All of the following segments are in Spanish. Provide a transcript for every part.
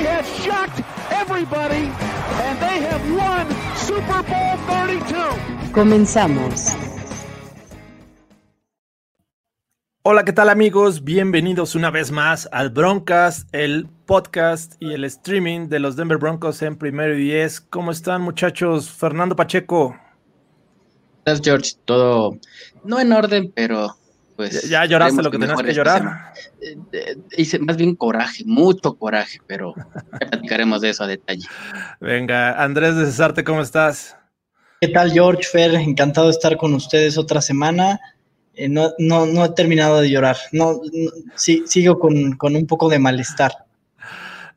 They have shocked everybody, and they have won Super Bowl 32. Comenzamos. Hola, ¿qué tal amigos? Bienvenidos una vez más al Broncast, el podcast y el streaming de los Denver Broncos en primero y diez. ¿Cómo están muchachos? Fernando Pacheco. Gracias, George. Todo no en orden, pero pues. Ya, ya lloraste lo que tenías que llorar. Eh, eh, hice más bien coraje, mucho coraje, pero ya platicaremos de eso a detalle. Venga, Andrés de Cesarte, ¿cómo estás? ¿Qué tal, George Fer? Encantado de estar con ustedes otra semana. Eh, no, no, no he terminado de llorar. No, no- sí, sigo con, con un poco de malestar.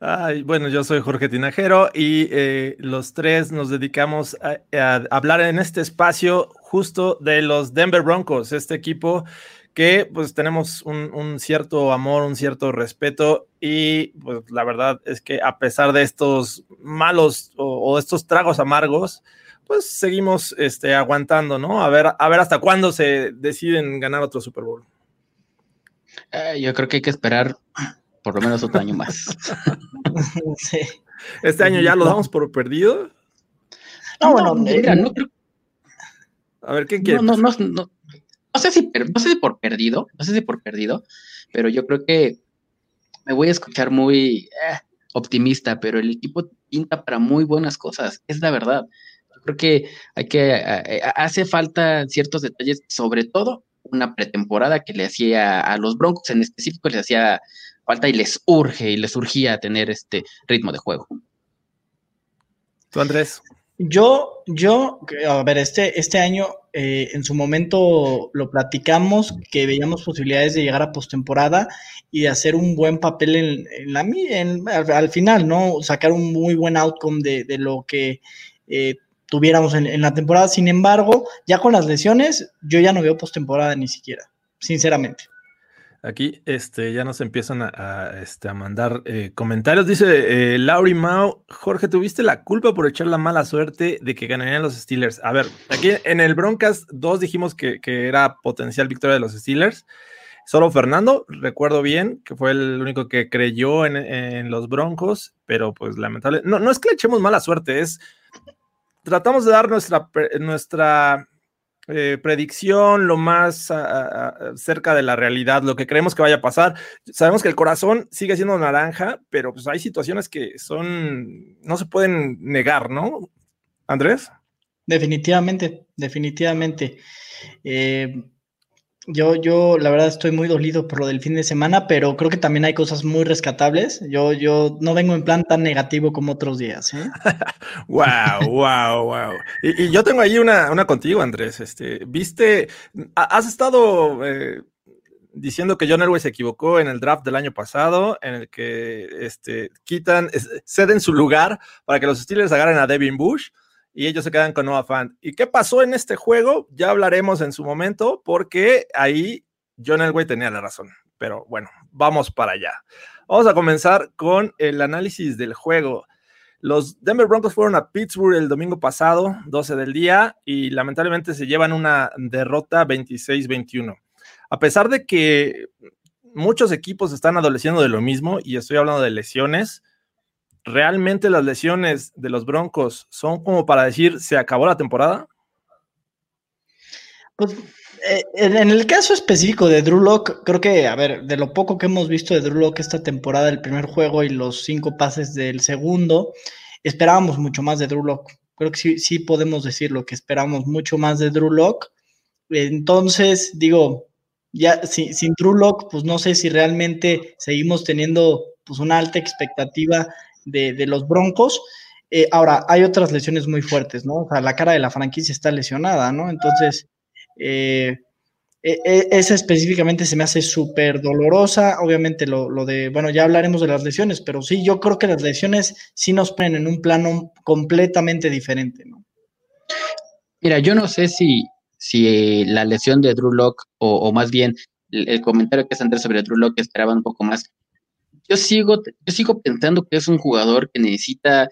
Ay, bueno, yo soy Jorge Tinajero y eh, los tres nos dedicamos a, a hablar en este espacio justo de los Denver Broncos, este equipo que pues tenemos un, un cierto amor, un cierto respeto y pues la verdad es que a pesar de estos malos o, o estos tragos amargos, pues seguimos este, aguantando, ¿no? A ver, a ver hasta cuándo se deciden ganar otro Super Bowl. Eh, yo creo que hay que esperar por lo menos otro año más. Sí. Este año ya lo damos por perdido. No, bueno, mira, eh, no creo A ver, ¿quién quiere? No, no, no, no, sé si no sé si por perdido, no sé si por perdido, pero yo creo que me voy a escuchar muy eh, optimista, pero el equipo pinta para muy buenas cosas, es la verdad. Yo creo que hay que eh, eh, hace falta ciertos detalles, sobre todo una pretemporada que le hacía a los Broncos en específico les hacía falta y les urge y les urgía tener este ritmo de juego. Tú, Andrés. Yo, yo, a ver, este, este año eh, en su momento lo platicamos, que veíamos posibilidades de llegar a postemporada y de hacer un buen papel en, la, en- al, al final, ¿no? Sacar un muy buen outcome de, de lo que eh, tuviéramos en, en la temporada. Sin embargo, ya con las lesiones, yo ya no veo postemporada ni siquiera, sinceramente. Aquí este, ya nos empiezan a, este, a mandar eh, comentarios. Dice eh, Lauri Mao, Jorge, tuviste la culpa por echar la mala suerte de que ganarían los Steelers. A ver, aquí en el Broncas 2 dijimos que, que era potencial victoria de los Steelers. Solo Fernando, recuerdo bien, que fue el único que creyó en, en los Broncos, pero pues lamentable. No, no es que le echemos mala suerte, es tratamos de dar nuestra, nuestra eh, predicción lo más cerca de la realidad, lo que creemos que vaya a pasar. Sabemos que el corazón sigue siendo naranja, pero pues hay situaciones que son, no se pueden negar, ¿no? Andrés. Definitivamente, definitivamente. Eh, yo, yo, la verdad, estoy muy dolido por lo del fin de semana, pero creo que también hay cosas muy rescatables. Yo, yo no vengo en plan tan negativo como otros días. Wow, wow, wow. Y, yo tengo ahí una, una contigo, Andrés. Este, viste, ha- has estado eh, diciendo que John Elway se equivocó en el draft del año pasado, en el que este, quitan, ceden su lugar para que los Steelers agarren a Devin Bush y ellos se quedan con Noah Fant. ¿Y qué pasó en este juego? Ya hablaremos en su momento, porque ahí John Elway tenía la razón. Pero bueno, vamos para allá. Vamos a comenzar con el análisis del juego. Los Denver Broncos fueron a Pittsburgh el domingo pasado, 12 del día, y lamentablemente se llevan una derrota 26-21. A pesar de que muchos equipos están adoleciendo de lo mismo, y estoy hablando de lesiones, ¿realmente las lesiones de los Broncos son como para decir se acabó la temporada? Pues eh, en, el caso específico de Drew Lock, creo que, a ver, de lo poco que hemos visto de Drew Lock esta temporada, el primer juego y los cinco pases del segundo, esperábamos mucho más de Drew Lock. Creo que sí, sí podemos decirlo, que esperábamos mucho más de Drew Lock. Entonces, digo, ya si- sin Drew Lock, pues no sé si realmente seguimos teniendo pues una alta expectativa de, de los Broncos. Eh, ahora, hay otras lesiones muy fuertes, ¿no? O sea, la cara de la franquicia está lesionada, ¿no? Entonces, eh, e, e, esa específicamente se me hace súper dolorosa. Obviamente lo, lo, de, bueno, ya hablaremos de las lesiones, pero sí, yo creo que las lesiones sí nos ponen en un plano completamente diferente, ¿no? Mira, yo no sé si, si la lesión de Drew Locke, o, más bien el, comentario que es Andrés sobre Drew Locke esperaba un poco más. Yo sigo, yo sigo pensando que es un jugador que necesita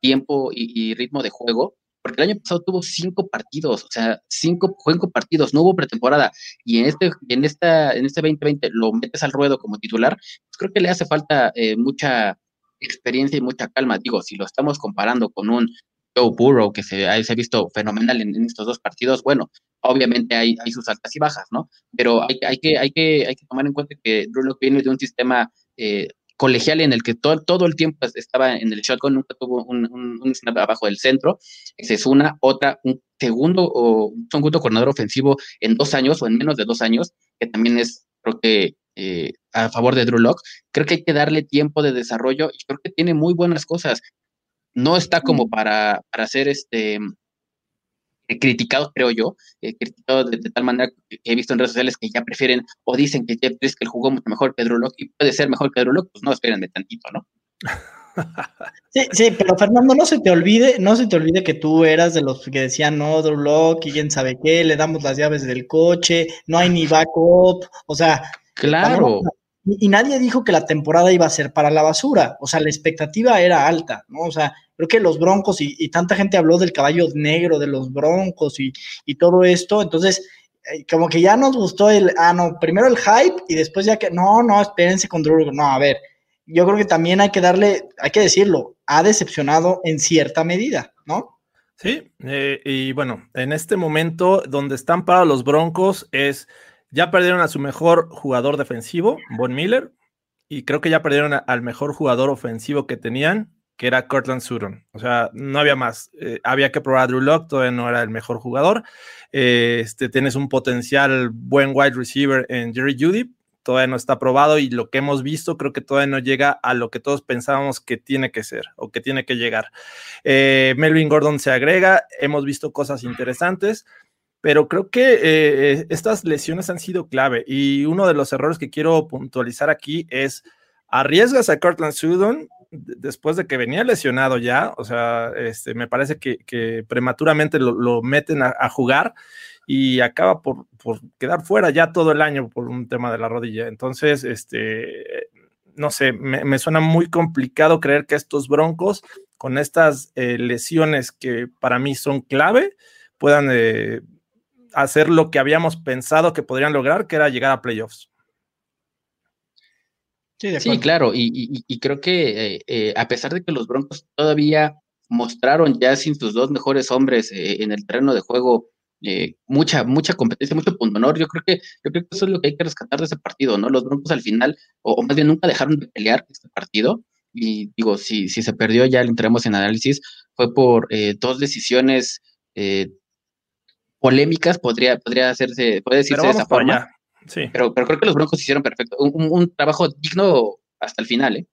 tiempo y, ritmo de juego, porque el año pasado tuvo cinco partidos, o sea, cinco, cinco partidos, no hubo pretemporada, y en este, en esta, en este 2020 lo metes al ruedo como titular, pues creo que le hace falta eh, mucha experiencia y mucha calma. Digo, si lo estamos comparando con un Joe Burrow, que se, ha visto fenomenal en, estos dos partidos, bueno, obviamente hay, hay sus altas y bajas, ¿no? Pero hay, hay, que, hay, que, hay que tomar en cuenta que Drew viene de un sistema eh, colegial en el que todo, todo el tiempo estaba en el shotgun, nunca tuvo un, un, snap abajo del centro. Esa es una, otra, un segundo o un segundo coordinador ofensivo en dos años o en menos de dos años, que también es, creo que, eh, a favor de Drew Locke. Creo que hay que darle tiempo de desarrollo y creo que tiene muy buenas cosas no está como para, para ser este eh, criticado, creo yo, eh, criticado de, tal manera que he visto en redes sociales que ya prefieren o dicen que Jeff Driscoll jugó mucho mejor que Drew Locke y puede ser mejor que Drew Locke, pues no, espérenme tantito, ¿no? Sí, sí, pero Fernando, no se te olvide, no se te olvide que tú eras de los que decían, no, Drew Locke, y quién sabe qué, le damos las llaves del coche, no hay ni backup, o sea... Claro. Y nadie dijo que la temporada iba a ser para la basura, o sea, la expectativa era alta, ¿no? O sea, creo que los Broncos y, tanta gente habló del caballo negro de los Broncos y, todo esto, entonces eh, como que ya nos gustó el, ah, no, primero el hype y después ya que, no, no, espérense con Drew, no, a ver, yo creo que también hay que darle, hay que decirlo, ha decepcionado en cierta medida, ¿no? Sí, eh, y bueno, en este momento donde están parados los Broncos es, ya perdieron a su mejor jugador defensivo, Von Miller, y creo que ya perdieron al mejor jugador ofensivo que tenían, que era Cortland Sutton. O sea, no había más. Eh, había que probar a Drew Locke, todavía no era el mejor jugador. Eh, este, tienes un potencial buen wide receiver en Jerry Judy, todavía no está probado y lo que hemos visto creo que todavía no llega a lo que todos pensábamos que tiene que ser o que tiene que llegar. Eh, Melvin Gordon se agrega, hemos visto cosas interesantes. Pero creo que estas lesiones han sido clave y uno de los errores que quiero puntualizar aquí es arriesgas a Cortland Sutton después de que venía lesionado ya, o sea, este, me parece que, prematuramente lo, meten a, jugar y acaba por, quedar fuera ya todo el año por un tema de la rodilla. Entonces, este, no sé, me, suena muy complicado creer que estos broncos, con estas eh, lesiones que para mí son clave, puedan eh, hacer lo que habíamos pensado que podrían lograr, que era llegar a playoffs. Sí, claro, y, creo que eh, eh, a pesar de que los Broncos todavía mostraron ya sin sus dos mejores hombres eh, en el terreno de juego mucha, mucha competencia, mucho punto honor, yo creo que yo creo que eso es lo que hay que rescatar de ese partido, ¿no? Los Broncos al final, o, más bien nunca dejaron de pelear este partido, y digo, si, si se perdió, ya lo entremos en análisis, fue por dos decisiones polémicas, podría, podría hacerse, puede decirse de esa forma. Pero, pero creo que los Broncos hicieron perfecto. Un, trabajo digno hasta el final, ¿eh?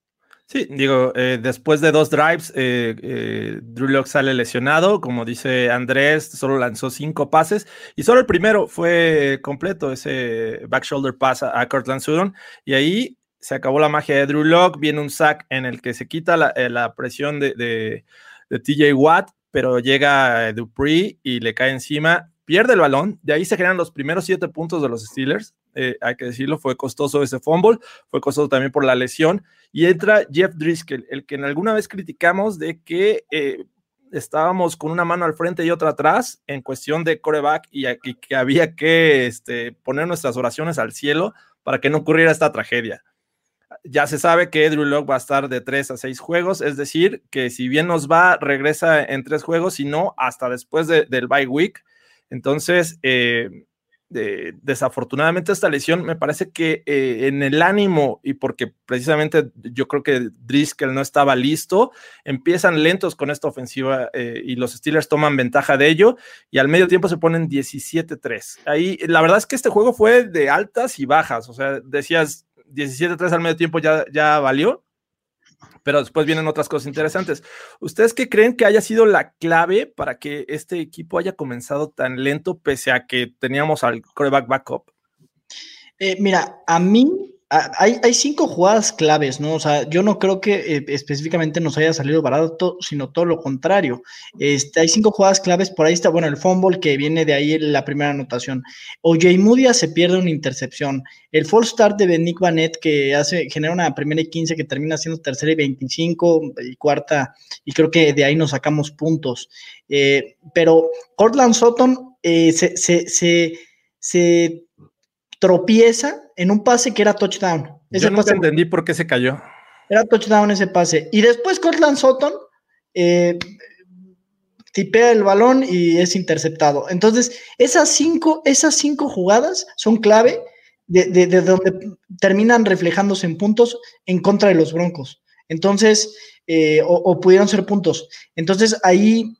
Sí, digo, eh, después de dos drives, eh, eh, Drew Locke sale lesionado, como dice Andrés, solo lanzó cinco pases y solo el primero fue completo, ese back shoulder pass a, Cortland Sutton y ahí se acabó la magia de Drew Locke, viene un sack en el que se quita la, presión de, de, de, TJ Watt, pero llega Dupree y le cae encima, pierde el balón, de ahí se generan los primeros siete puntos de los Steelers, eh, hay que decirlo, fue costoso ese fumble, fue costoso también por la lesión, y entra Jeff Driscoll, el que en alguna vez criticamos de que eh, estábamos con una mano al frente y otra atrás en cuestión de coreback y, que había que este, poner nuestras oraciones al cielo para que no ocurriera esta tragedia. Ya se sabe que Drew Locke va a estar de tres a seis juegos, es decir, que si bien nos va, regresa en tres juegos, y no hasta después del bye week. Entonces, eh, desafortunadamente esta lesión me parece que eh, en el ánimo y porque precisamente yo creo que Driscoll no estaba listo, empiezan lentos con esta ofensiva eh, y los Steelers toman ventaja de ello y al medio tiempo se ponen 17-3. Ahí la verdad es que este juego fue de altas y bajas, o sea, decías 17-3 al medio tiempo ya, ya valió, pero después vienen otras cosas interesantes. ¿Ustedes qué creen que haya sido la clave para que este equipo haya comenzado tan lento pese a que teníamos al coreback backup? Eh, mira, a mí hay, cinco jugadas claves, ¿no? O sea, yo no creo que eh, específicamente nos haya salido barato, sino todo lo contrario. Este, hay cinco jugadas claves, por ahí está, bueno, el fumble que viene de ahí la primera anotación. Oye, Mudia se pierde una intercepción. El false start de Nick Banet que hace, genera una primera y 15 que termina siendo tercera y 25 y cuarta, y creo que de ahí nos sacamos puntos. Eh, pero Cortland Sutton eh, se tropieza en un pase que era touchdown. Ese Yo nunca entendí por qué se cayó. Era touchdown ese pase. Y después Cortland Sutton eh, tipea el balón y es interceptado. Entonces, esas cinco, esas cinco jugadas son clave de, donde terminan reflejándose en puntos en contra de los Broncos. Entonces, eh, o, pudieron ser puntos. Entonces, ahí,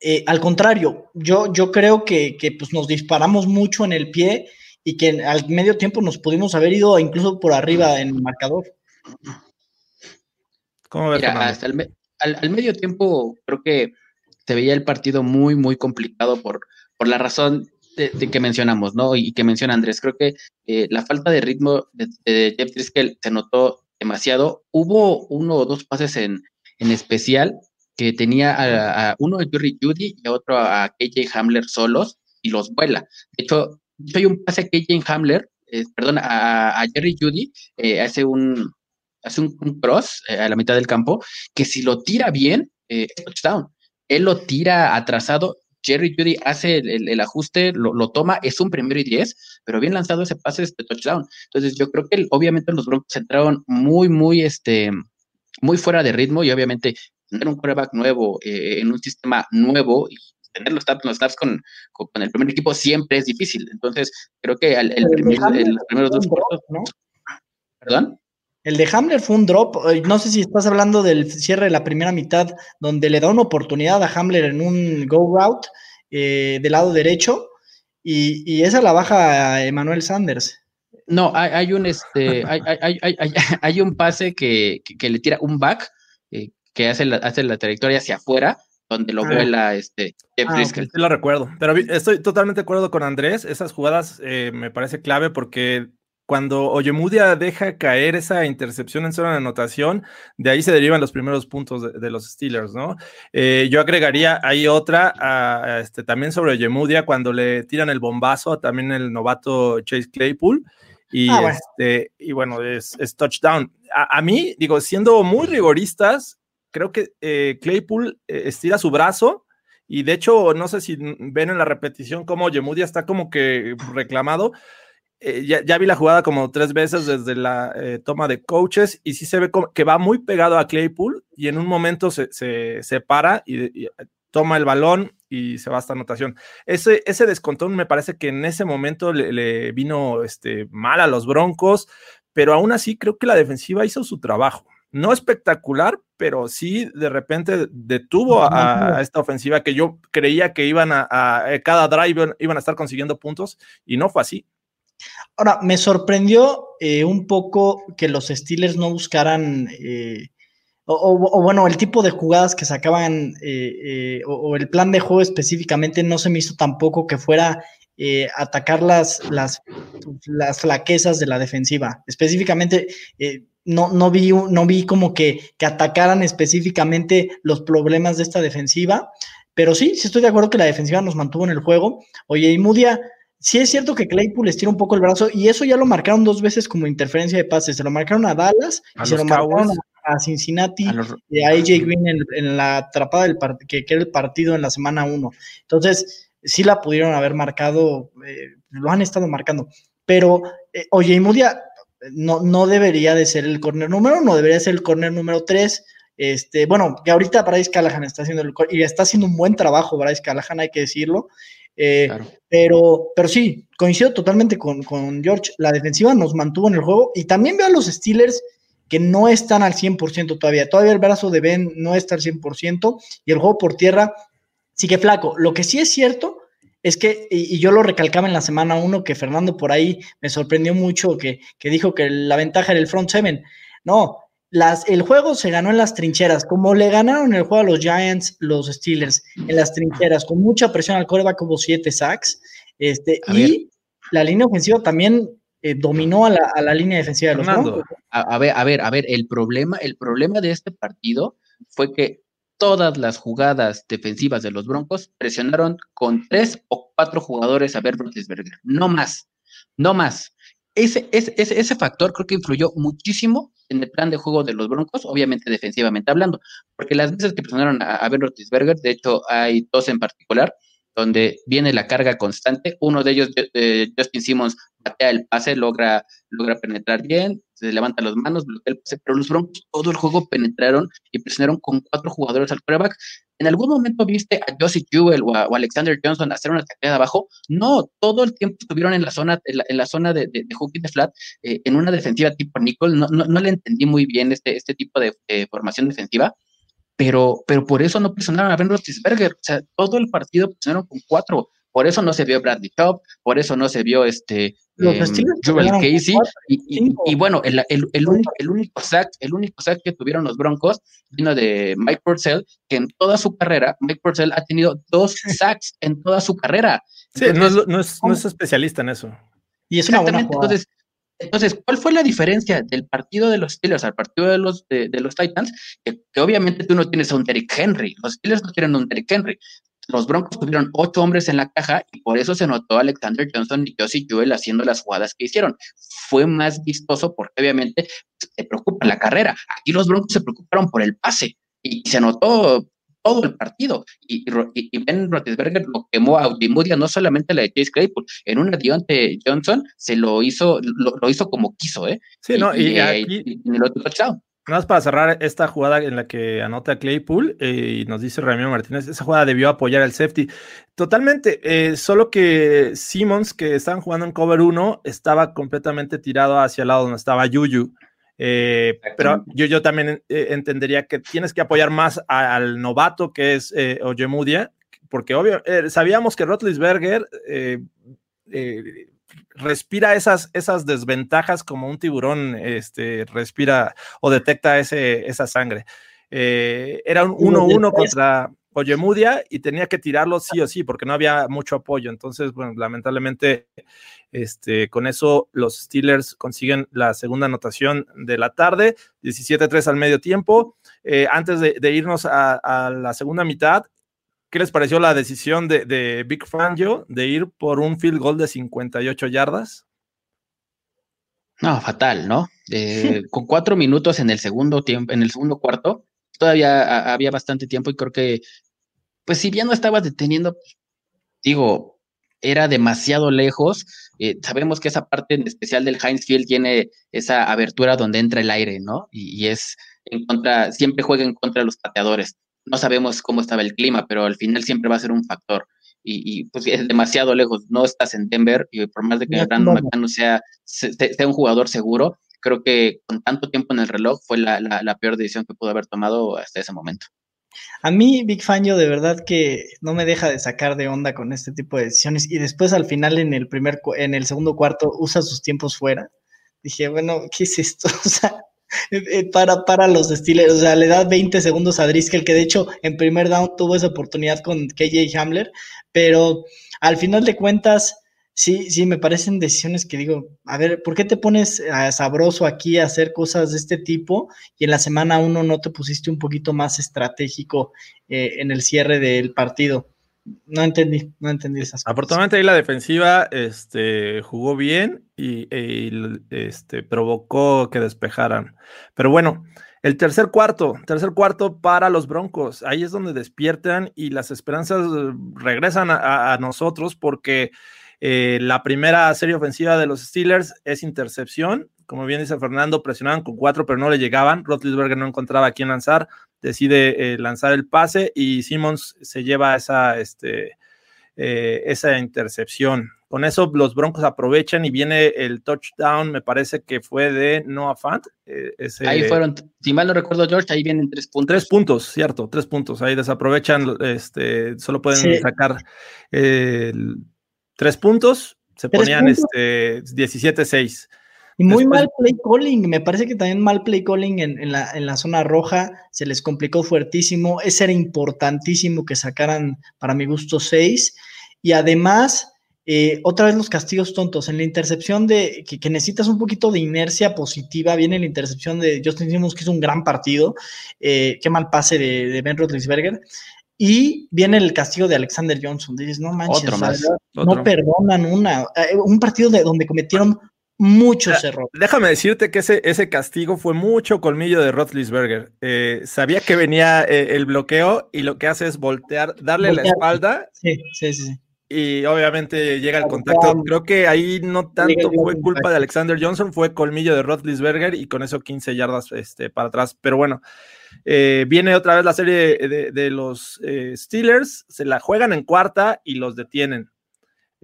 eh, al contrario, yo, yo creo que, que pues, nos disparamos mucho en el pie y que al medio tiempo nos pudimos haber ido incluso por arriba en el marcador. ¿Cómo ves, Mira, hasta el al, medio tiempo creo que se veía el partido muy, muy complicado por, por la razón de, que mencionamos, ¿no? Y que menciona Andrés. Creo que eh, la falta de ritmo de, Jeff Driscoll se notó demasiado. Hubo uno o dos pases en, en especial que tenía a, uno a Jerry Judy y a otro a KJ Hamler solos y los vuela. De hecho, hay un pase que Jane Hamler, eh, perdón, a, Jerry Judy, eh, hace un hace un, cross eh, a la mitad del campo, que si lo tira bien, es touchdown. Él lo tira atrasado, Jerry Judy hace el, ajuste, lo, toma, es un primero y diez, pero bien lanzado ese pase de touchdown. Entonces yo creo que obviamente los Broncos entraron muy, muy, este, muy fuera de ritmo y obviamente tener un quarterback nuevo en un sistema nuevo tener los snaps, los con, con, el primer equipo siempre es difícil. Entonces, creo que el, el los primeros dos cuartos. ¿no? ¿Perdón? El de Hamler fue un drop. Eh, no sé si estás hablando del cierre de la primera mitad, donde le da una oportunidad a Hamler en un go route eh, del lado derecho, y, y, esa la baja a Emmanuel Sanders. No, hay, hay un este, hay, hay, hay, un pase que, que, le tira un back eh, que hace la, hace la trayectoria hacia afuera donde lo ah. vuela este Jeff ah, Sí lo recuerdo, pero estoy totalmente de acuerdo con Andrés, esas jugadas eh, me parece clave porque cuando Oyemudia deja caer esa intercepción en zona de anotación, de ahí se derivan los primeros puntos de, los Steelers, ¿no? Eh, yo agregaría ahí otra, este, también sobre Oyemudia, cuando le tiran el bombazo, también el novato Chase Claypool, y, ah, bueno. Este, y bueno, es, touchdown. A, a, mí, digo, siendo muy rigoristas, creo que eh, Claypool eh, estira su brazo y de hecho, no sé si ven en la repetición cómo Yemudia está como que reclamado. Eh, ya, vi la jugada como tres veces desde la toma de coaches y sí se ve como que va muy pegado a Claypool y en un momento se, se, para y, toma el balón y se va hasta anotación. Ese, ese descontón me parece que en ese momento le, vino este, mal a los Broncos, pero aún así creo que la defensiva hizo su trabajo no espectacular, pero sí de repente detuvo a, esta ofensiva que yo creía que iban a, cada drive iban a estar consiguiendo puntos y no fue así. Ahora, me sorprendió eh, un poco que los Steelers no buscaran, eh, o, bueno, el tipo de jugadas que sacaban, eh, o, el plan de juego específicamente no se me hizo tampoco que fuera atacar las, las, las, flaquezas de la defensiva. Específicamente, no, no, vi, no vi como que, que, atacaran específicamente los problemas de esta defensiva, pero sí, sí estoy de acuerdo que la defensiva nos mantuvo en el juego. Oye, y Mudia, sí es cierto que Claypool estira un poco el brazo y eso ya lo marcaron dos veces como interferencia de pases. Se lo marcaron a Dallas y se lo marcaron a, Cincinnati, a, a, AJ Green en, la atrapada del que, que, era el partido en la semana 1. Entonces, sí la pudieron haber marcado, eh, lo han estado marcando. Pero, eh, oye, y Mudia, no, no debería de ser el corner número uno, debería ser el corner número tres. Este, bueno, que ahorita Bryce Callahan está haciendo el, y está haciendo un buen trabajo, Bryce Callahan, hay que decirlo. Eh, pero, pero sí, coincido totalmente con, George. La defensiva nos mantuvo en el juego y también veo a los Steelers que no están al 100% todavía. Todavía el brazo de Ben no está al 100% y el juego por tierra sigue flaco. Lo que sí es cierto es que, y, yo lo recalcaba en la semana 1, que Fernando por ahí me sorprendió mucho que, dijo que la ventaja era el front seven. No, las, el juego se ganó en las trincheras, como le ganaron el juego a los Giants, los Steelers, en las trincheras, con mucha presión al coreback, hubo siete sacks. Este, y la línea ofensiva también eh, dominó a la, línea defensiva de los Broncos. A, ver, a ver, a ver, el problema, el problema de este partido fue que todas las jugadas defensivas de los Broncos presionaron con tres o cuatro jugadores a Ben Roethlisberger, no más, no más. Ese, ese, ese, factor creo que influyó muchísimo en el plan de juego de los Broncos, obviamente defensivamente hablando, porque las veces que presionaron a, a Ben Roethlisberger, de hecho hay dos en particular, donde viene la carga constante. Uno de ellos, eh, Justin Simmons, batea el pase, logra, logra penetrar bien, se levanta las manos, bloquea el pase, pero los Broncos todo el juego penetraron y presionaron con cuatro jugadores al quarterback. ¿En algún momento viste a Josie Jewell o a, Alexander Johnson hacer una tacleada abajo? No, todo el tiempo estuvieron en la zona, en la, zona de, de, de flat, eh, en una defensiva tipo Nickel. No, no, le entendí muy bien este, este tipo de formación defensiva pero, pero por eso no presionaron a Ben Roethlisberger, o sea, todo el partido presionaron con cuatro, por eso no se vio Bradley Chubb, por eso no se vio este eh, Casey, y, bueno, el, el, el, único, el, único sack, el único sack que tuvieron los Broncos vino de Mike Purcell, que en toda su carrera, Mike Purcell ha tenido dos sacks en toda su carrera. Sí, no, es, no, es, no, es, especialista en eso. Y es una buena entonces, entonces, ¿cuál fue la diferencia del partido de los Steelers al partido de los, de, los Titans? Que, obviamente tú no tienes a un Derrick Henry, los Steelers no tienen un Derrick Henry. Los Broncos tuvieron ocho hombres en la caja y por eso se notó Alexander Johnson y Josie Jewell haciendo las jugadas que hicieron. Fue más vistoso porque obviamente se preocupa la carrera. Aquí los Broncos se preocuparon por el pase y se notó todo el partido. Y, Ben Roethlisberger lo quemó a Audimudia, no solamente la de Chase Claypool, en una Dionte Johnson se lo hizo, lo, hizo como quiso, ¿eh? Sí, no, y, el otro touchdown. Nada más para cerrar esta jugada en la que anota Claypool eh, y nos dice Ramiro Martínez, esa jugada debió apoyar al safety. Totalmente, eh, solo que Simmons, que estaban jugando en cover 1, estaba completamente tirado hacia el lado donde estaba Yuyu. Eh, pero yo, yo también eh, entendería que tienes que apoyar más al novato que es eh, Ojemudia, porque obvio, eh, sabíamos que Rotlisberger respira esas, esas desventajas como un tiburón este, respira o detecta ese, esa sangre. era un 1-1 contra Ojemudia y tenía que tirarlo sí o sí porque no había mucho apoyo. Entonces, bueno, lamentablemente este, con eso los Steelers consiguen la segunda anotación de la tarde, 17-3 al medio tiempo. Eh, antes de, irnos a, la segunda mitad, ¿qué les pareció la decisión de, de Big Fangio de ir por un field goal de 58 yardas? No, fatal, ¿no? Eh, con cuatro minutos en el segundo tiempo, en el segundo cuarto, todavía había bastante tiempo y creo que, pues si bien no estaba deteniendo, digo, era demasiado lejos. Eh, sabemos que esa parte en especial del Heinz Field tiene esa abertura donde entra el aire, ¿no? Y, es en contra, siempre juega en contra de los pateadores. No sabemos cómo estaba el clima, pero al final siempre va a ser un factor. Y, pues es demasiado lejos. No estás en Denver y por más de que Brandon McManus sea, sea un jugador seguro, creo que con tanto tiempo en el reloj fue la, la peor decisión que pudo haber tomado hasta ese momento. A mí, Big Fangio, de verdad que no me deja de sacar de onda con este tipo de decisiones. Y después, al final, en el primer, en el segundo cuarto, usa sus tiempos fuera. Dije, bueno, ¿qué es esto? O sea, eh, eh, para, para los Steelers, o sea, le da 20 segundos a Driscoll, que de hecho en primer down tuvo esa oportunidad con KJ Hamler, pero al final de cuentas, Sí, sí, me parecen decisiones que digo, a ver, ¿por qué te pones sabroso aquí a hacer cosas de este tipo y en la semana uno no te pusiste un poquito más estratégico eh, en el cierre del partido? No entendí, no entendí esas cosas. Afortunadamente ahí la defensiva este, jugó bien y, este, provocó que despejaran. Pero bueno, el tercer cuarto, tercer cuarto para los Broncos. Ahí es donde despiertan y las esperanzas regresan a nosotros porque eh, la primera serie ofensiva de los Steelers es intercepción. Como bien dice Fernando, presionaban con cuatro, pero no le llegaban. Rotlisberger no encontraba a quién lanzar. Decide eh, lanzar el pase y Simmons se lleva esa, este, eh, esa intercepción. Con eso los Broncos aprovechan y viene el touchdown, me parece que fue de Noah Fant. ahí fueron, si mal no recuerdo, George, ahí vienen tres puntos. Tres puntos, cierto, tres puntos. Ahí desaprovechan, este, solo pueden sacar el Tres puntos, se ponían este 17-6. Y muy mal play calling, me parece que también mal play calling en, la, en, la, zona roja, se les complicó fuertísimo, ese era importantísimo que sacaran, para mi gusto, seis, y además Eh, otra vez los castigos tontos. En la intercepción de que, necesitas un poquito de inercia positiva, viene la intercepción de Justin Simmons, que hizo un gran partido. Eh, qué mal pase de, Ben Roethlisberger. Y viene el castigo de Alexander Johnson. Dices, no manches, no perdonan una. Eh, un partido de, donde cometieron muchos errores. Déjame decirte que ese, ese castigo fue mucho colmillo de Roethlisberger. Eh, sabía que venía eh, el bloqueo y lo que hace es voltear, darle la espalda. Sí, sí, sí. Y obviamente llega el contacto. Creo que ahí no tanto fue culpa de Alexander Johnson, fue colmillo de Roethlisberger y con eso 15 yardas este, para atrás. Pero bueno, eh, viene otra vez la serie de, de los Steelers, se la juegan en cuarta y los detienen.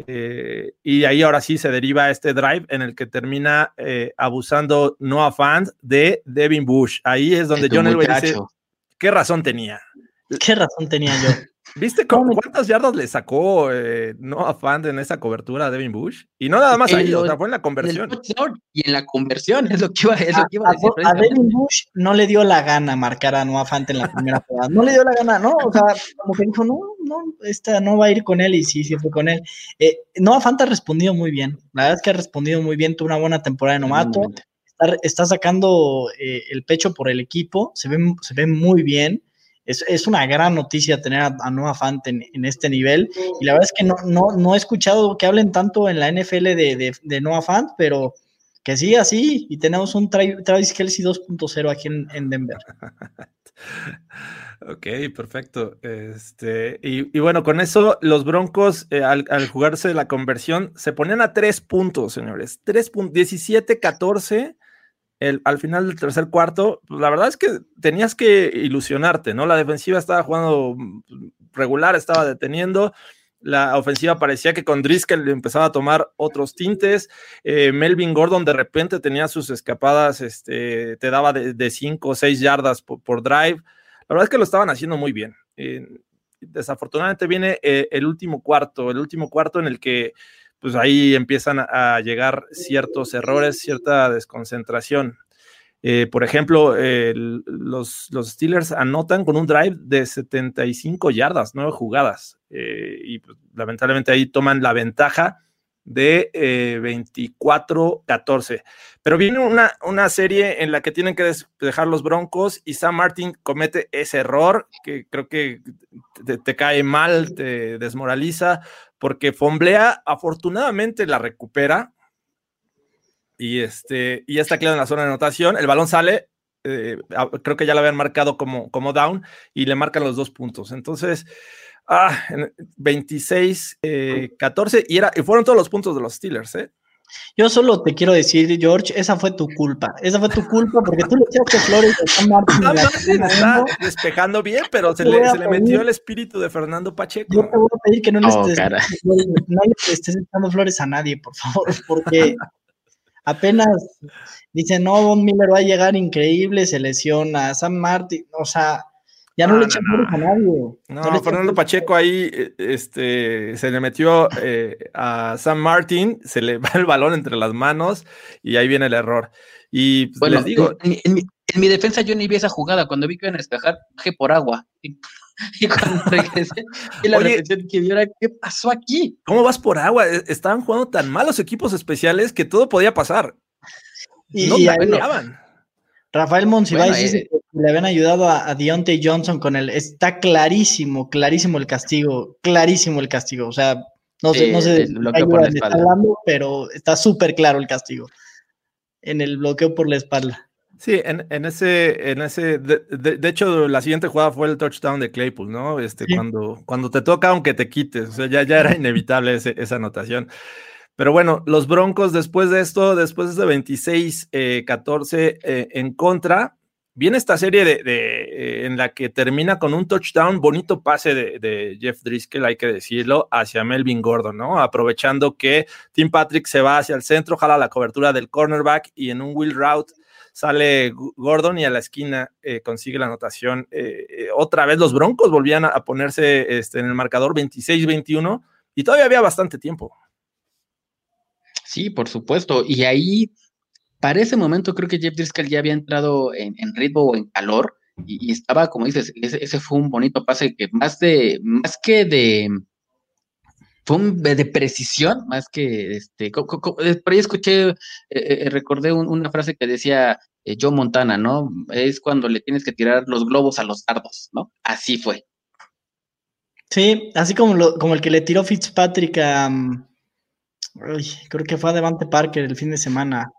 Eh, y ahí ahora sí se deriva este drive en el que termina eh, abusando Noah Fant de Devin Bush. Ahí es donde John Elway dice, ¿qué razón tenía? ¿Qué razón tenía yo? ¿Viste cuántas yardas le sacó eh, Noah Fant en esa cobertura a Devin Bush? Y no nada más ahí, o sea, fue en la conversión. Y en la conversión, es lo que iba, es lo que iba a, decir. A, Devin Bush no le dio la gana marcar a Noah Fant en la primera jugada. No le dio la gana, ¿no? O sea, como que dijo, no, no, esta no va a ir con él y sí, sí fue con él. Eh, Noah Fant ha respondido muy bien. La verdad es que ha respondido muy bien, tuvo una buena temporada de novato. Está, sacando eh, el pecho por el equipo, se ve, se ve muy bien es, una gran noticia tener a, Noah Fant en, este nivel. Y la verdad es que no, no, no he escuchado que hablen tanto en la NFL de, de, Noah Fant, pero que siga así y tenemos un Travis Kelsey 2.0 aquí en, Denver. Ok, perfecto. Este, y, bueno, con eso los Broncos, eh, al, jugarse la conversión, se ponían a tres puntos, señores. Tres puntos, 17-14 al final del tercer cuarto, pues, la verdad es que tenías que ilusionarte, ¿no? La defensiva estaba jugando mm, regular, estaba deteniendo. La ofensiva parecía que con Driscoll empezaba a tomar otros tintes. Eh, Melvin Gordon de repente tenía sus escapadas, este, te daba de 5 o 6 yardas por, drive. La verdad es que lo estaban haciendo muy bien. Eh, desafortunadamente viene eh, el último cuarto, el último cuarto en el que pues ahí empiezan a llegar ciertos errores, cierta desconcentración. Eh, por ejemplo, los, los, Steelers anotan con un drive de 75 yardas, nueve jugadas, eh, y pues, lamentablemente ahí toman la ventaja de 24-14. Eh, Pero viene una, una, serie en la que tienen que dejar los Broncos y Sam Martin comete ese error que creo que te, cae mal, te desmoraliza, porque Fomblea afortunadamente la recupera y, este, y está claro en la zona de anotación. El balón sale, eh, creo que ya lo habían marcado como, como down y le marcan los dos puntos. Entonces, Ah, 26, 14, eh, y, era, y fueron todos los puntos de los Steelers, ¿eh? Yo solo te quiero decir, George, esa fue tu culpa. Esa fue tu culpa porque tú le echaste flores a San Martín. está despejando bien, pero se le, metió el espíritu de Fernando Pacheco. Yo te voy a pedir que no le, oh, estés, no le estés echando flores a nadie, por favor, porque apenas dice, no, Von Miller va a llegar increíble, se lesiona, San Martín, o sea, ya no, le echan a nadie. No, Fernando Pacheco ahí este, se le metió eh, a Sam Martin, se le va el balón entre las manos y ahí viene el error. Y pues, bueno, les digo. En, mi, defensa yo ni vi esa jugada. Cuando vi que iban a despejar, bajé por agua. Y, cuando regresé, y la Oye, que ¿qué pasó aquí? ¿Cómo vas por agua? E, estaban jugando tan mal los equipos especiales que todo podía pasar. Y, no y Rafael Monsiváis dice eh, que le habían ayudado a, Deontay Johnson con el. Está clarísimo, clarísimo el castigo, clarísimo el castigo. O sea, no sé, no sé lo que está hablando, pero está súper claro el castigo en el bloqueo por la espalda. Sí, en, ese, en ese, de, hecho, la siguiente jugada fue el touchdown de Claypool, ¿no? Este, cuando, cuando te toca, aunque te quites, o sea, ya, ya era inevitable esa anotación. Pero bueno, los Broncos después de esto, después de 26-14 eh, eh, en contra, viene esta serie de, eh, en la que termina con un touchdown, bonito pase de, Jeff Driscoll, hay que decirlo, hacia Melvin Gordon, ¿no? Aprovechando que Tim Patrick se va hacia el centro, jala la cobertura del cornerback y en un wheel route sale Gordon y a la esquina consigue la anotación. otra vez los Broncos volvían a, ponerse este, en el marcador 26-21 y todavía había bastante tiempo. Sí, por supuesto. Y ahí, para ese momento, creo que Jeff Driscoll ya había entrado en, ritmo o en calor y, estaba, como dices, ese, fue un bonito pase que más de, más que de, fue un de precisión más que este. Por ahí escuché, recordé una frase que decía Joe Montana, ¿no? Es cuando le tienes que tirar los globos a los dardos, ¿no? Así fue. Sí, así como, lo, como el que le tiró Fitzpatrick a. Mm, creo que fue a Devante Parker el fin de semana.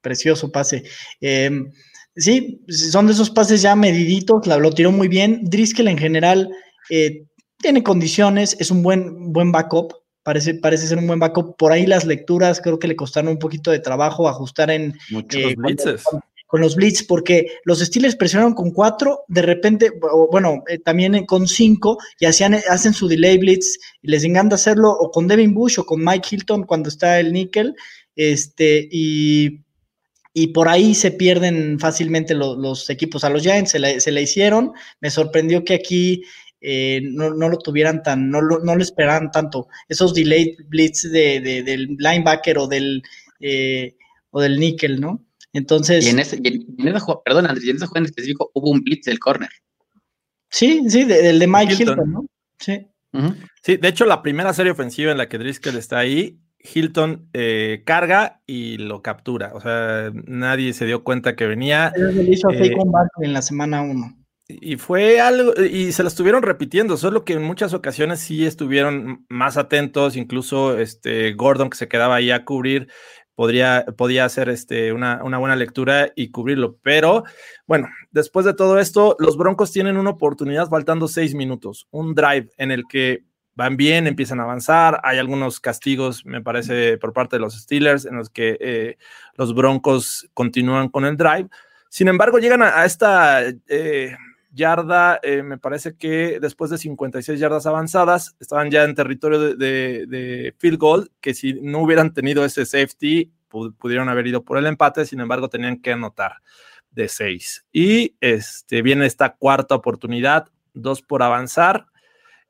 precioso pase. Em, sí, son de esos pases ya mediditos, lo tiró muy bien. Driscoll en general eh, tiene condiciones, es un buen, buen backup, parece, parece ser un buen backup. Por ahí las lecturas creo que le costaron un poquito de trabajo ajustar en... Muchos eh, blitzes. Con, los blitz, porque los Steelers presionaron con cuatro, de repente, bueno, eh, también con cinco, y hacían, hacen su delay blitz, y les encanta hacerlo o con Devin Bush o con Mike Hilton cuando está el níquel, este, y y por ahí se pierden fácilmente los equipos. A los Giants se le, se hicieron. Me sorprendió que aquí eh, no, lo tuvieran tan, no lo, no lo esperaran tanto. Esos delayed blitz de, del linebacker o del, eh, o del nickel, ¿no? Entonces. Y en ese, perdón, Andrés, en ese juego en específico hubo un blitz del corner. Sí, sí, del de Mike Hilton, ¿no? Sí. Sí, de hecho, la primera serie ofensiva en la que Driscoll está ahí Hilton eh, carga y lo captura. O sea, nadie se dio cuenta que venía. hizo eh, en la semana 1. Y fue algo, y se lo estuvieron repitiendo, solo que en muchas ocasiones sí estuvieron más atentos, incluso este Gordon que se quedaba ahí a cubrir, podría, podía hacer este, una, una buena lectura y cubrirlo. Pero bueno, después de todo esto, los Broncos tienen una oportunidad faltando seis minutos, un drive en el que van bien, empiezan a avanzar. Hay algunos castigos, me parece, por parte de los Steelers en los que eh, los Broncos continúan con el drive. Sin embargo, llegan a, esta eh, yarda, eh, me parece que después de 56 yardas avanzadas, estaban ya en territorio de, field goal, que si no hubieran tenido ese safety, pudieron haber ido por el empate, sin embargo, tenían que anotar de 6. Y este, viene esta cuarta oportunidad, dos por avanzar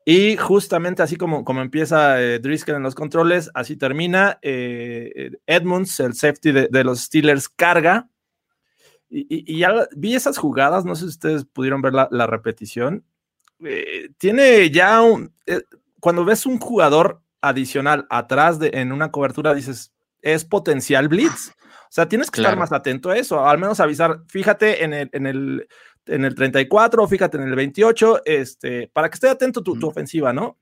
y justamente así como, como empieza eh, Driscoll en los controles, así termina. Eh, Edmunds, el safety de, los Steelers, carga. Y, ya vi esas jugadas, no sé si ustedes pudieron ver la, repetición. Eh, tiene ya un. cuando ves un jugador adicional atrás de, en una cobertura, dices, es potencial blitz. O sea, tienes que estar más atento a eso, al menos avisar, fíjate en el, en el en el 34, fíjate en el 28, este, para que esté atento tu, tu ofensiva, ¿no?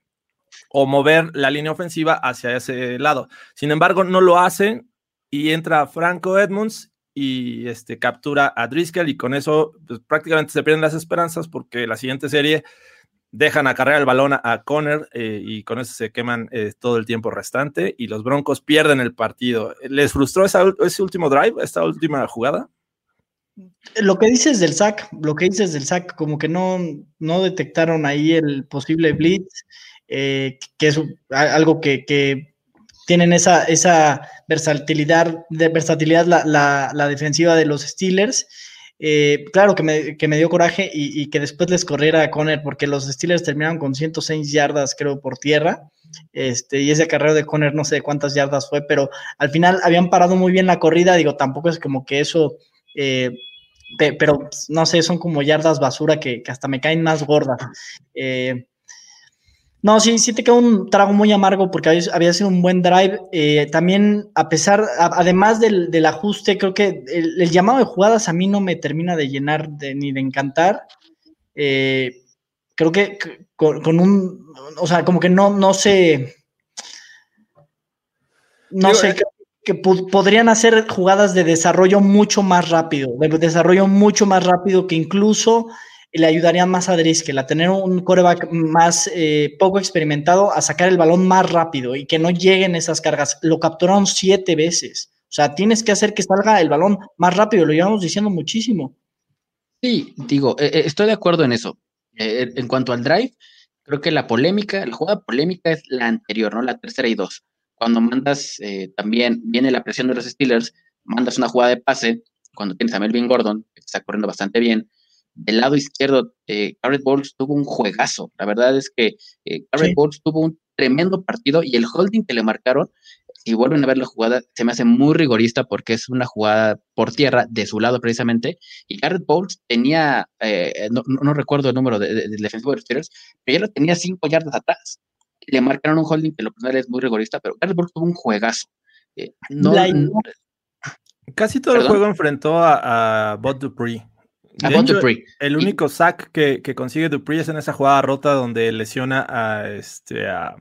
O mover la línea ofensiva hacia ese lado. Sin embargo, no lo hacen y entra Franco Edmonds y este, captura a Driscoll y con eso pues, prácticamente se pierden las esperanzas porque la siguiente serie dejan a cargar el balón a, Conner eh, y con eso se queman eh, todo el tiempo restante y los Broncos pierden el partido. ¿Les frustró ese último drive, esta última jugada? Lo que dices del SAC, lo que dices del SAC, como que no, no detectaron ahí el posible blitz, eh, que es algo que, tienen esa, esa versatilidad, de versatilidad la, la, defensiva de los Steelers. Eh, claro que me, que me, dio coraje y, que después les corriera a Conner, porque los Steelers terminaron con 106 yardas, creo, por tierra. Este, y ese carrero de Conner no sé cuántas yardas fue, pero al final habían parado muy bien la corrida. Digo, tampoco es como que eso eh, pero no sé, son como yardas basura que, hasta me caen más gordas. Eh, no, sí, sí te queda un trago muy amargo porque había, sido un buen drive. Eh, también, a pesar, además del, ajuste, creo que el, llamado de jugadas a mí no me termina de llenar ni de encantar. creo que con, un, o sea, como que no, no sé, no sé, que podrían hacer jugadas de desarrollo mucho más rápido, de desarrollo mucho más rápido que incluso le ayudarían más a Driscoll a tener un coreback más eh, poco experimentado, a sacar el balón más rápido y que no lleguen esas cargas. Lo capturaron siete veces. O sea, tienes que hacer que salga el balón más rápido, lo llevamos diciendo muchísimo. Sí, digo, eh, eh, estoy de acuerdo en eso. en cuanto al drive, creo que la polémica, la jugada polémica es la anterior, ¿no? La tercera y dos cuando mandas también, viene la presión de los Steelers, mandas una jugada de pase, cuando tienes a Melvin Gordon, que está corriendo bastante bien, del lado izquierdo, eh, Garrett Bowles tuvo un juegazo. La verdad es que eh, Garrett Bowles tuvo un tremendo partido y el holding que le marcaron, si vuelven a ver la jugada, se me hace muy rigorista porque es una jugada por tierra de su lado precisamente. Y Garrett Bowles tenía, eh, no, recuerdo el número del de, defensivo de los Steelers, pero ya lo tenía cinco yardas atrás le marcaron un holding que lo personal es muy rigorista, pero Garrett Bowles tuvo un juegazo. Eh, no, Casi todo el juego enfrentó a, a Bud Dupree. A De Bud hecho, Dupree. El único sack que, que consigue Dupree es en esa jugada rota donde lesiona a este a, a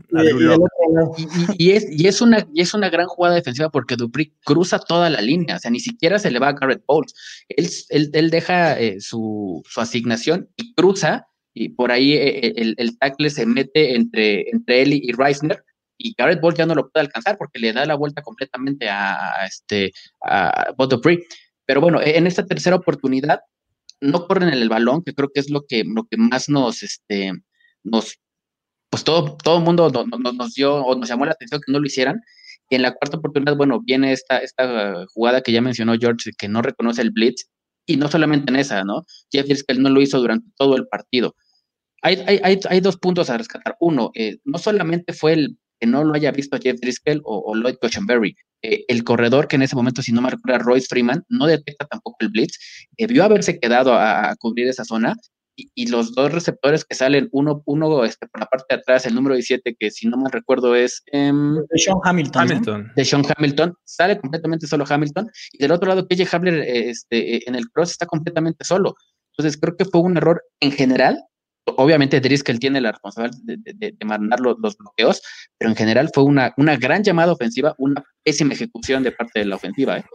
Y- es, y, es una, y es una gran jugada defensiva porque Dupree cruza toda la línea, o sea, ni siquiera se le va a Garrett Bowles. Él, él, él deja eh, su, su asignación y cruza, y por ahí eh, el, el tackle se mete entre, entre él y Reisner, y Garrett Bowles ya no lo puede alcanzar porque le da la vuelta completamente a, a este, a Bud Dupree. Pero bueno, en esta tercera oportunidad no corren el balón, que creo que es lo que, lo que más nos, este, nos pues todo, todo el mundo no- no- nos dio o nos llamó la atención que no lo hicieran. Y en la cuarta oportunidad, bueno, viene esta, esta jugada que ya mencionó George, que no reconoce el blitz, y no solamente en esa, ¿no? Jeff Driscoll no lo hizo durante todo el partido. Hay, hay, hay, hay dos puntos a rescatar. Uno, eh, no solamente fue el que no lo haya visto Jeff Driscoll o, o Lloyd Cushenberry, eh, el corredor que en ese momento, si no me recuerdo, era Royce Freeman, no detecta tampoco el blitz, debió haberse quedado a, a cubrir esa zona y, y los dos receptores que salen, uno, uno este, por la parte de atrás, el número 17, que si no me recuerdo es em, De Sean. Hamilton. de Sean Hamilton, sale completamente solo Hamilton, y del otro lado, KJ Hamler eh, este, eh, en el cross está completamente solo. Entonces creo que fue un error en general. Obviamente Driscoll tiene la responsabilidad de, de- de- mandar los, bloqueos, pero en general fue una, una gran llamada ofensiva, una pésima ejecución de parte de la ofensiva. ¿eh?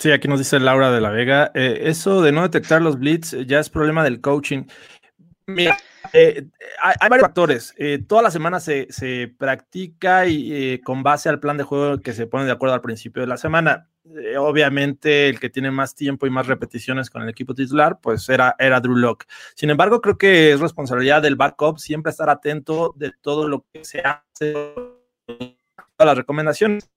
Sí, aquí nos dice Laura de la Vega. eh, eso de no detectar los blitz eh, ya es problema del coaching. Mira, hay, varios factores. eh, toda la semana se, se practica y con base al plan de juego que se pone de acuerdo al principio de la semana. Eh, obviamente, el que tiene más tiempo y más repeticiones con el equipo titular, pues era, era Drew Lock. Sin embargo, creo que es responsabilidad del backup siempre estar atento de todo lo que se hace, todas las recomendaciones.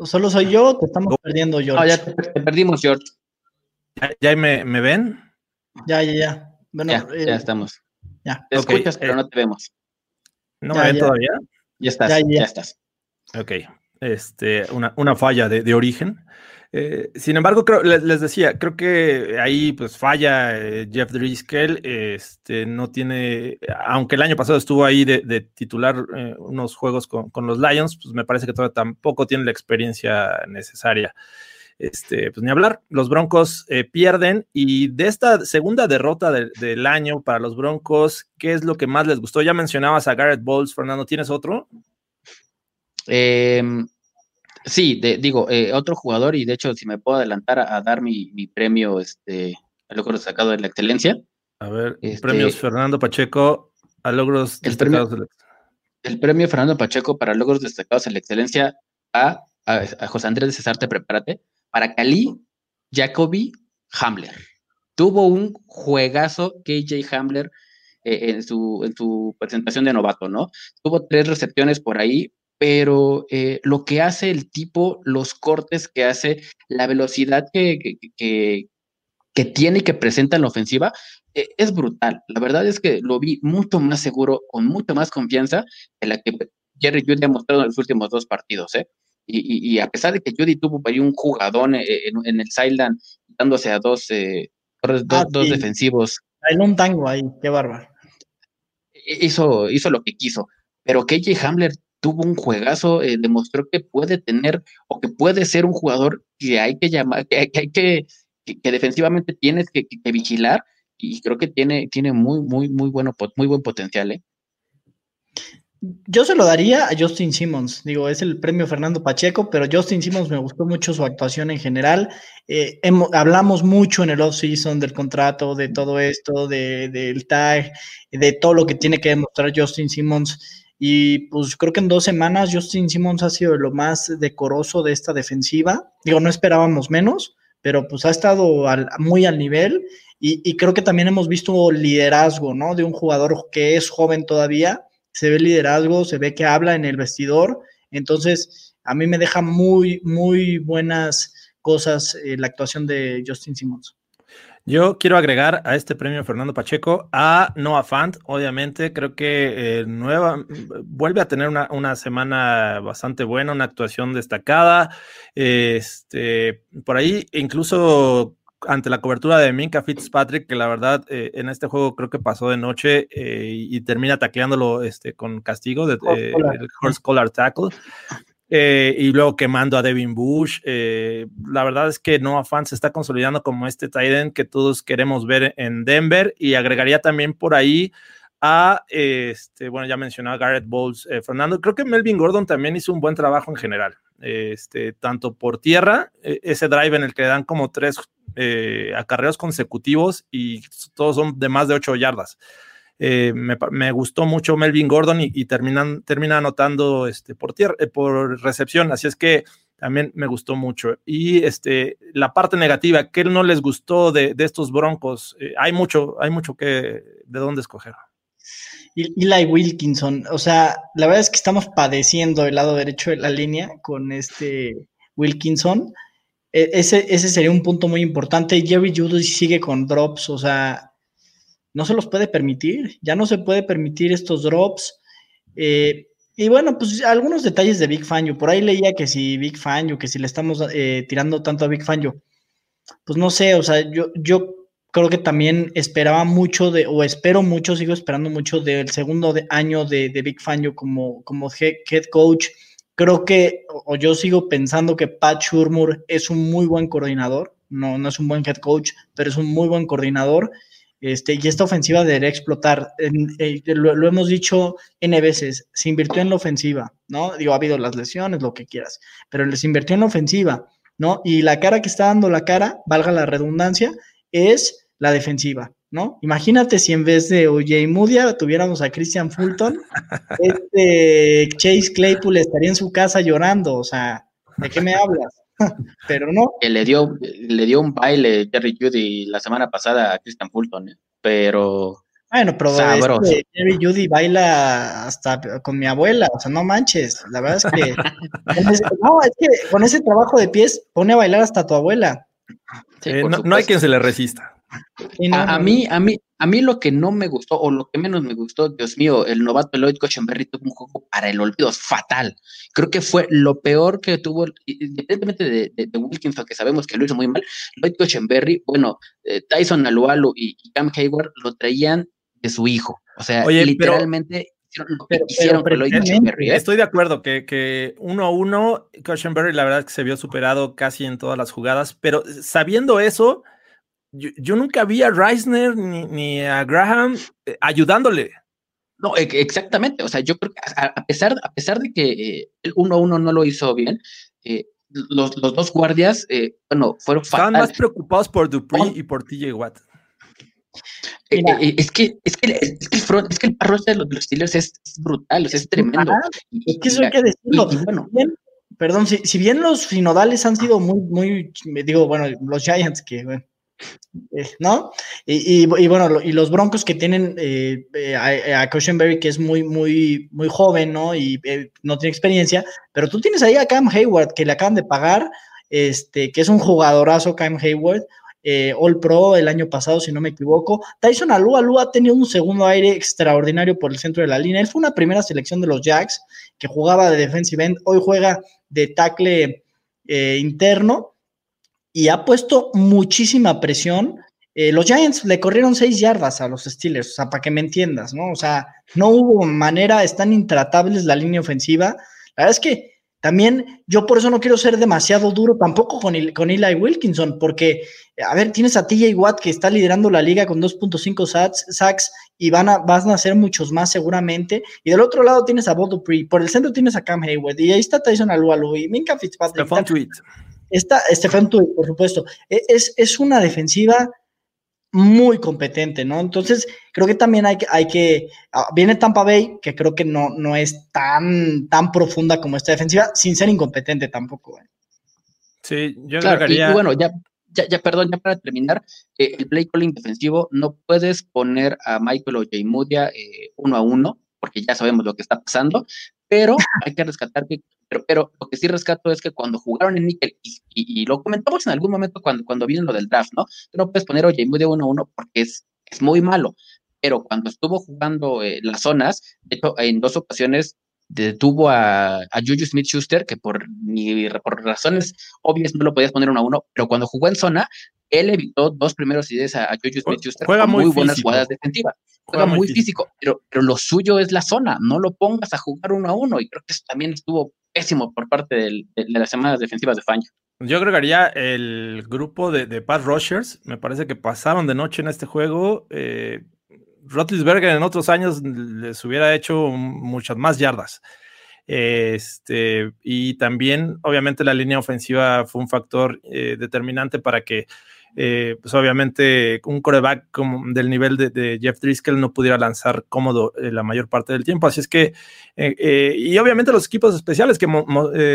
Solo soy yo, te estamos perdiendo, George. No, ya te, te perdimos, George. ¿Ya, ya me, me ven? Ya, ya, ya. Bueno, ya, eh, ya estamos. ya. Te escuchas, pero eh, no te vemos. ¿No Ya, me ven ya. todavía? Ya estás, ya, ya, ya. estás. Ok, este, una, una falla de, de origen. Eh, sin embargo, creo, les, les decía, creo que ahí pues falla eh, Jeff Driscoll, este, no tiene, aunque el año pasado estuvo ahí de, de titular eh, unos juegos con, con, los Lions, pues me parece que todavía tampoco tiene la experiencia necesaria. Este, pues ni hablar, los Broncos eh, pierden y de esta segunda derrota de, del año para los Broncos, ¿qué es lo que más les gustó? Ya mencionabas a Garrett Bowles, Fernando, ¿tienes otro? Eh, sí, de, digo, eh, otro jugador, y de hecho, si me puedo adelantar a, a dar mi, mi, premio, este, a logros destacados de la excelencia. A ver, Este, premios Fernando Pacheco a logros el destacados. premio- de la- El premio Fernando Pacheco para logros destacados en la excelencia a, a, a José Andrés de Cesarte, prepárate, para Cali Jacoby Hamler. Tuvo un juegazo KJ Hamler eh, en, su, en su presentación de novato, ¿no? Tuvo tres recepciones por ahí, pero eh, lo que hace el tipo, los cortes que hace, la velocidad que, tiene y que presenta en la ofensiva, eh, es brutal. La verdad es que lo vi mucho más seguro, con mucha más confianza de la que Jerry Judy ha mostrado en los últimos dos partidos, ¿eh? Y, y, y a pesar de que Judy tuvo ahí un jugadón eh, en, en, el sideline, dándose a dos, eh, dos, Ah, dos sí. defensivos, Hay un tango ahí, qué bárbaro. hizo, hizo lo que quiso. Pero KJ Hamler tuvo un juegazo, eh, demostró que puede tener o que puede ser un jugador que hay que llamar, que, que hay que, que, que defensivamente tienes que, que, vigilar y creo que tiene, tiene muy, muy, muy bueno, muy buen potencial, ¿eh? Yo se lo daría a Justin Simmons. Digo, es el premio Fernando Pacheco, pero Justin Simmons me gustó mucho su actuación en general. Eh, hablamos mucho en el off-season del contrato, de todo esto, de, del tag, de todo lo que tiene que demostrar Justin Simmons. Y pues creo que en dos semanas Justin Simmons ha sido lo más decoroso de esta defensiva. Digo, no esperábamos menos, pero pues ha estado muy al nivel. Y, y creo que también hemos visto liderazgo, ¿no? De un jugador que es joven todavía se ve liderazgo, se ve que habla en el vestidor, entonces a mí me deja muy, muy buenas cosas eh, la actuación de Justin Simmons. Yo quiero agregar a este premio Fernando Pacheco a Noah Fant, obviamente, creo que eh, nueva, vuelve a tener una, una, semana bastante buena, una actuación destacada, este, por ahí incluso ante la cobertura de Minka Fitzpatrick, que la verdad eh, en este juego creo que pasó de noche eh, y, termina tacleándolo este, con castigo de, eh, el horse collar tackle. y luego quemando a Devin Bush. la verdad es que Noah Fan se está consolidando como este tight end que todos queremos ver en Denver y agregaría también por ahí a, este, bueno, ya mencionaba Garrett Bowles, Fernando, creo que Melvin Gordon también hizo un buen trabajo en general, este, tanto por tierra, e, ese drive en el que dan como tres eh, acarreos consecutivos y todos son de más de 8 yardas. Eh, me, gustó mucho Melvin Gordon y, terminan, termina anotando este, por, tierra, eh, por recepción, así es que también me gustó mucho. Y este, la parte negativa, ¿qué no les gustó de, estos Broncos? Eh, hay mucho, hay mucho que, de dónde escoger. Eli Wilkinson, o sea, la verdad es que estamos padeciendo el lado derecho de la línea con este Wilkinson. E, ese, ese sería un punto muy importante. Jerry Judy sigue con drops, o sea, no se los puede permitir, ya no se puede permitir estos drops. Eh, y bueno, pues algunos detalles de Big Fangio. Por ahí leía que si Big Fangio, que si le estamos eh, tirando tanto a Big Fangio, pues no sé, o sea, yo, yo creo que también esperaba mucho de, o espero mucho, sigo esperando mucho del segundo año de, de Big Fangio como, como head coach Creo que, o yo sigo pensando que Pat Shurmur es un muy buen coordinador, no, no es un buen head coach, pero es un muy buen coordinador. Este, y esta ofensiva debería explotar. Eh, lo, hemos dicho N veces, se invirtió en la ofensiva, ¿no? Digo, ha habido las lesiones, lo que quieras, pero les invirtió en la ofensiva, ¿no? Y la cara que está dando la cara, valga la redundancia, es la defensiva. ¿no? Imagínate si en vez de OJ Mudia tuviéramos a Christian Fulton, este Chase Claypool estaría en su casa llorando, o sea, ¿de qué me hablas? pero no. Que le dio, le dio un baile Jerry Judy la semana pasada a Christian Fulton, ¿eh? pero... Bueno, pero este Jerry Judy baila hasta con mi abuela, o sea, no manches, la verdad es que, no, es que con ese trabajo de pies pone a bailar hasta tu abuela. Eh, no hay quien se le resista a, mí, a mí, a mí lo que no me gustó, o lo que menos me gustó, Dios mío, el novato Lloyd Cochenberry tuvo un juego para el olvido fatal. Creo que fue lo peor que tuvo, independientemente de, de, Wilkinson, que sabemos que lo hizo muy mal, Lloyd Cochenberry, bueno, eh, Tyson Alualu y, Cam Hayward lo traían de su hijo. O sea, literalmente hicieron pero, ¿eh? Estoy de acuerdo que, que uno a uno, Cochenberry la verdad que se vio superado casi en todas las jugadas, pero sabiendo eso, yo, nunca vi a Reisner ni, a Graham eh, ayudándole. No, e, exactamente. O sea, yo creo que a, pesar, a pesar de que eh, el 1-1 no lo hizo bien, eh, los, dos guardias, bueno, fueron Estaban más preocupados por Dupree y por TJ Watt. es, que, es, que, es, que el front, es que el de los, Steelers es, brutal, es tremendo. es que eso hay que decirlo. bueno, perdón, si, si, bien los finodales han sido muy, muy, digo, bueno, los Giants, que bueno, eh, ¿no? Y, bueno, y los Broncos que tienen eh, eh, a, a que es muy, muy, muy joven, ¿no? Y no tiene experiencia, pero tú tienes ahí a Cam Hayward, que le acaban de pagar, este, que es un jugadorazo, Cam Hayward, All Pro el año pasado, si no me equivoco. Tyson Alu, Alu ha tenido un segundo aire extraordinario por el centro de la línea. Él fue una primera selección de los Jacks, que jugaba de defensive end, hoy juega de tackle interno y ha puesto muchísima presión. Eh, los Giants le corrieron seis yardas a los Steelers, o sea, para que me entiendas, ¿no? O sea, no hubo manera, están intratables la línea ofensiva. La verdad es que también yo por eso no quiero ser demasiado duro tampoco con, con Eli Wilkinson, porque, a ver, tienes a TJ Watt que está liderando la liga con 2.5 sacks y van a, van a ser muchos más seguramente. Y del otro lado tienes a Bob Dupree, por el centro tienes a Cam Hayward y ahí está Tyson Alualu y Minka Fitzpatrick. Esta, Stefan por supuesto, e, es, es una defensiva muy competente, ¿no? Entonces, creo que también hay que, hay que, ah, viene Tampa Bay, que creo que no, no es tan, tan profunda como esta defensiva, sin ser incompetente tampoco. ¿eh? Sí, yo claro, y, bueno, ya, ya, ya, perdón, ya para terminar, eh, el play calling defensivo, no puedes poner a Michael o Jay Mudia eh, uno a uno, porque ya sabemos lo que está pasando, pero hay que rescatar que pero, pero lo que sí rescato es que cuando jugaron en Nickel, y, lo comentamos en algún momento cuando, cuando vino lo del draft, ¿no? Tú no puedes poner a Moody 1-1 porque es, es muy malo. Pero cuando estuvo jugando eh, las zonas, de hecho, en dos ocasiones detuvo a, a Juju Smith Schuster, que por, ni, por razones obvias no lo podías poner uno a uno, pero cuando jugó en zona, él evitó dos primeros ideas a, Juju Smith-Schuster Juega con muy, muy, buenas jugadas defensivas. Juega Juega muy muy físico. físico, pero, pero lo suyo es la zona. No lo pongas a jugar uno a uno. Y creo que eso también estuvo pésimo por parte del- de, las semanas defensivas de Fangio. Yo agregaría el grupo de, de pass rushers. Me parece que pasaron de noche en este juego. Eh, Roethlisberger en otros años les hubiera hecho muchas más yardas. Este, y también, obviamente, la línea ofensiva fue un factor eh, determinante para que, eh, pues obviamente, un coreback como del nivel de, Jeff Driscoll no pudiera lanzar cómodo eh, la mayor parte del tiempo. Así es que, eh, eh, y obviamente los equipos especiales que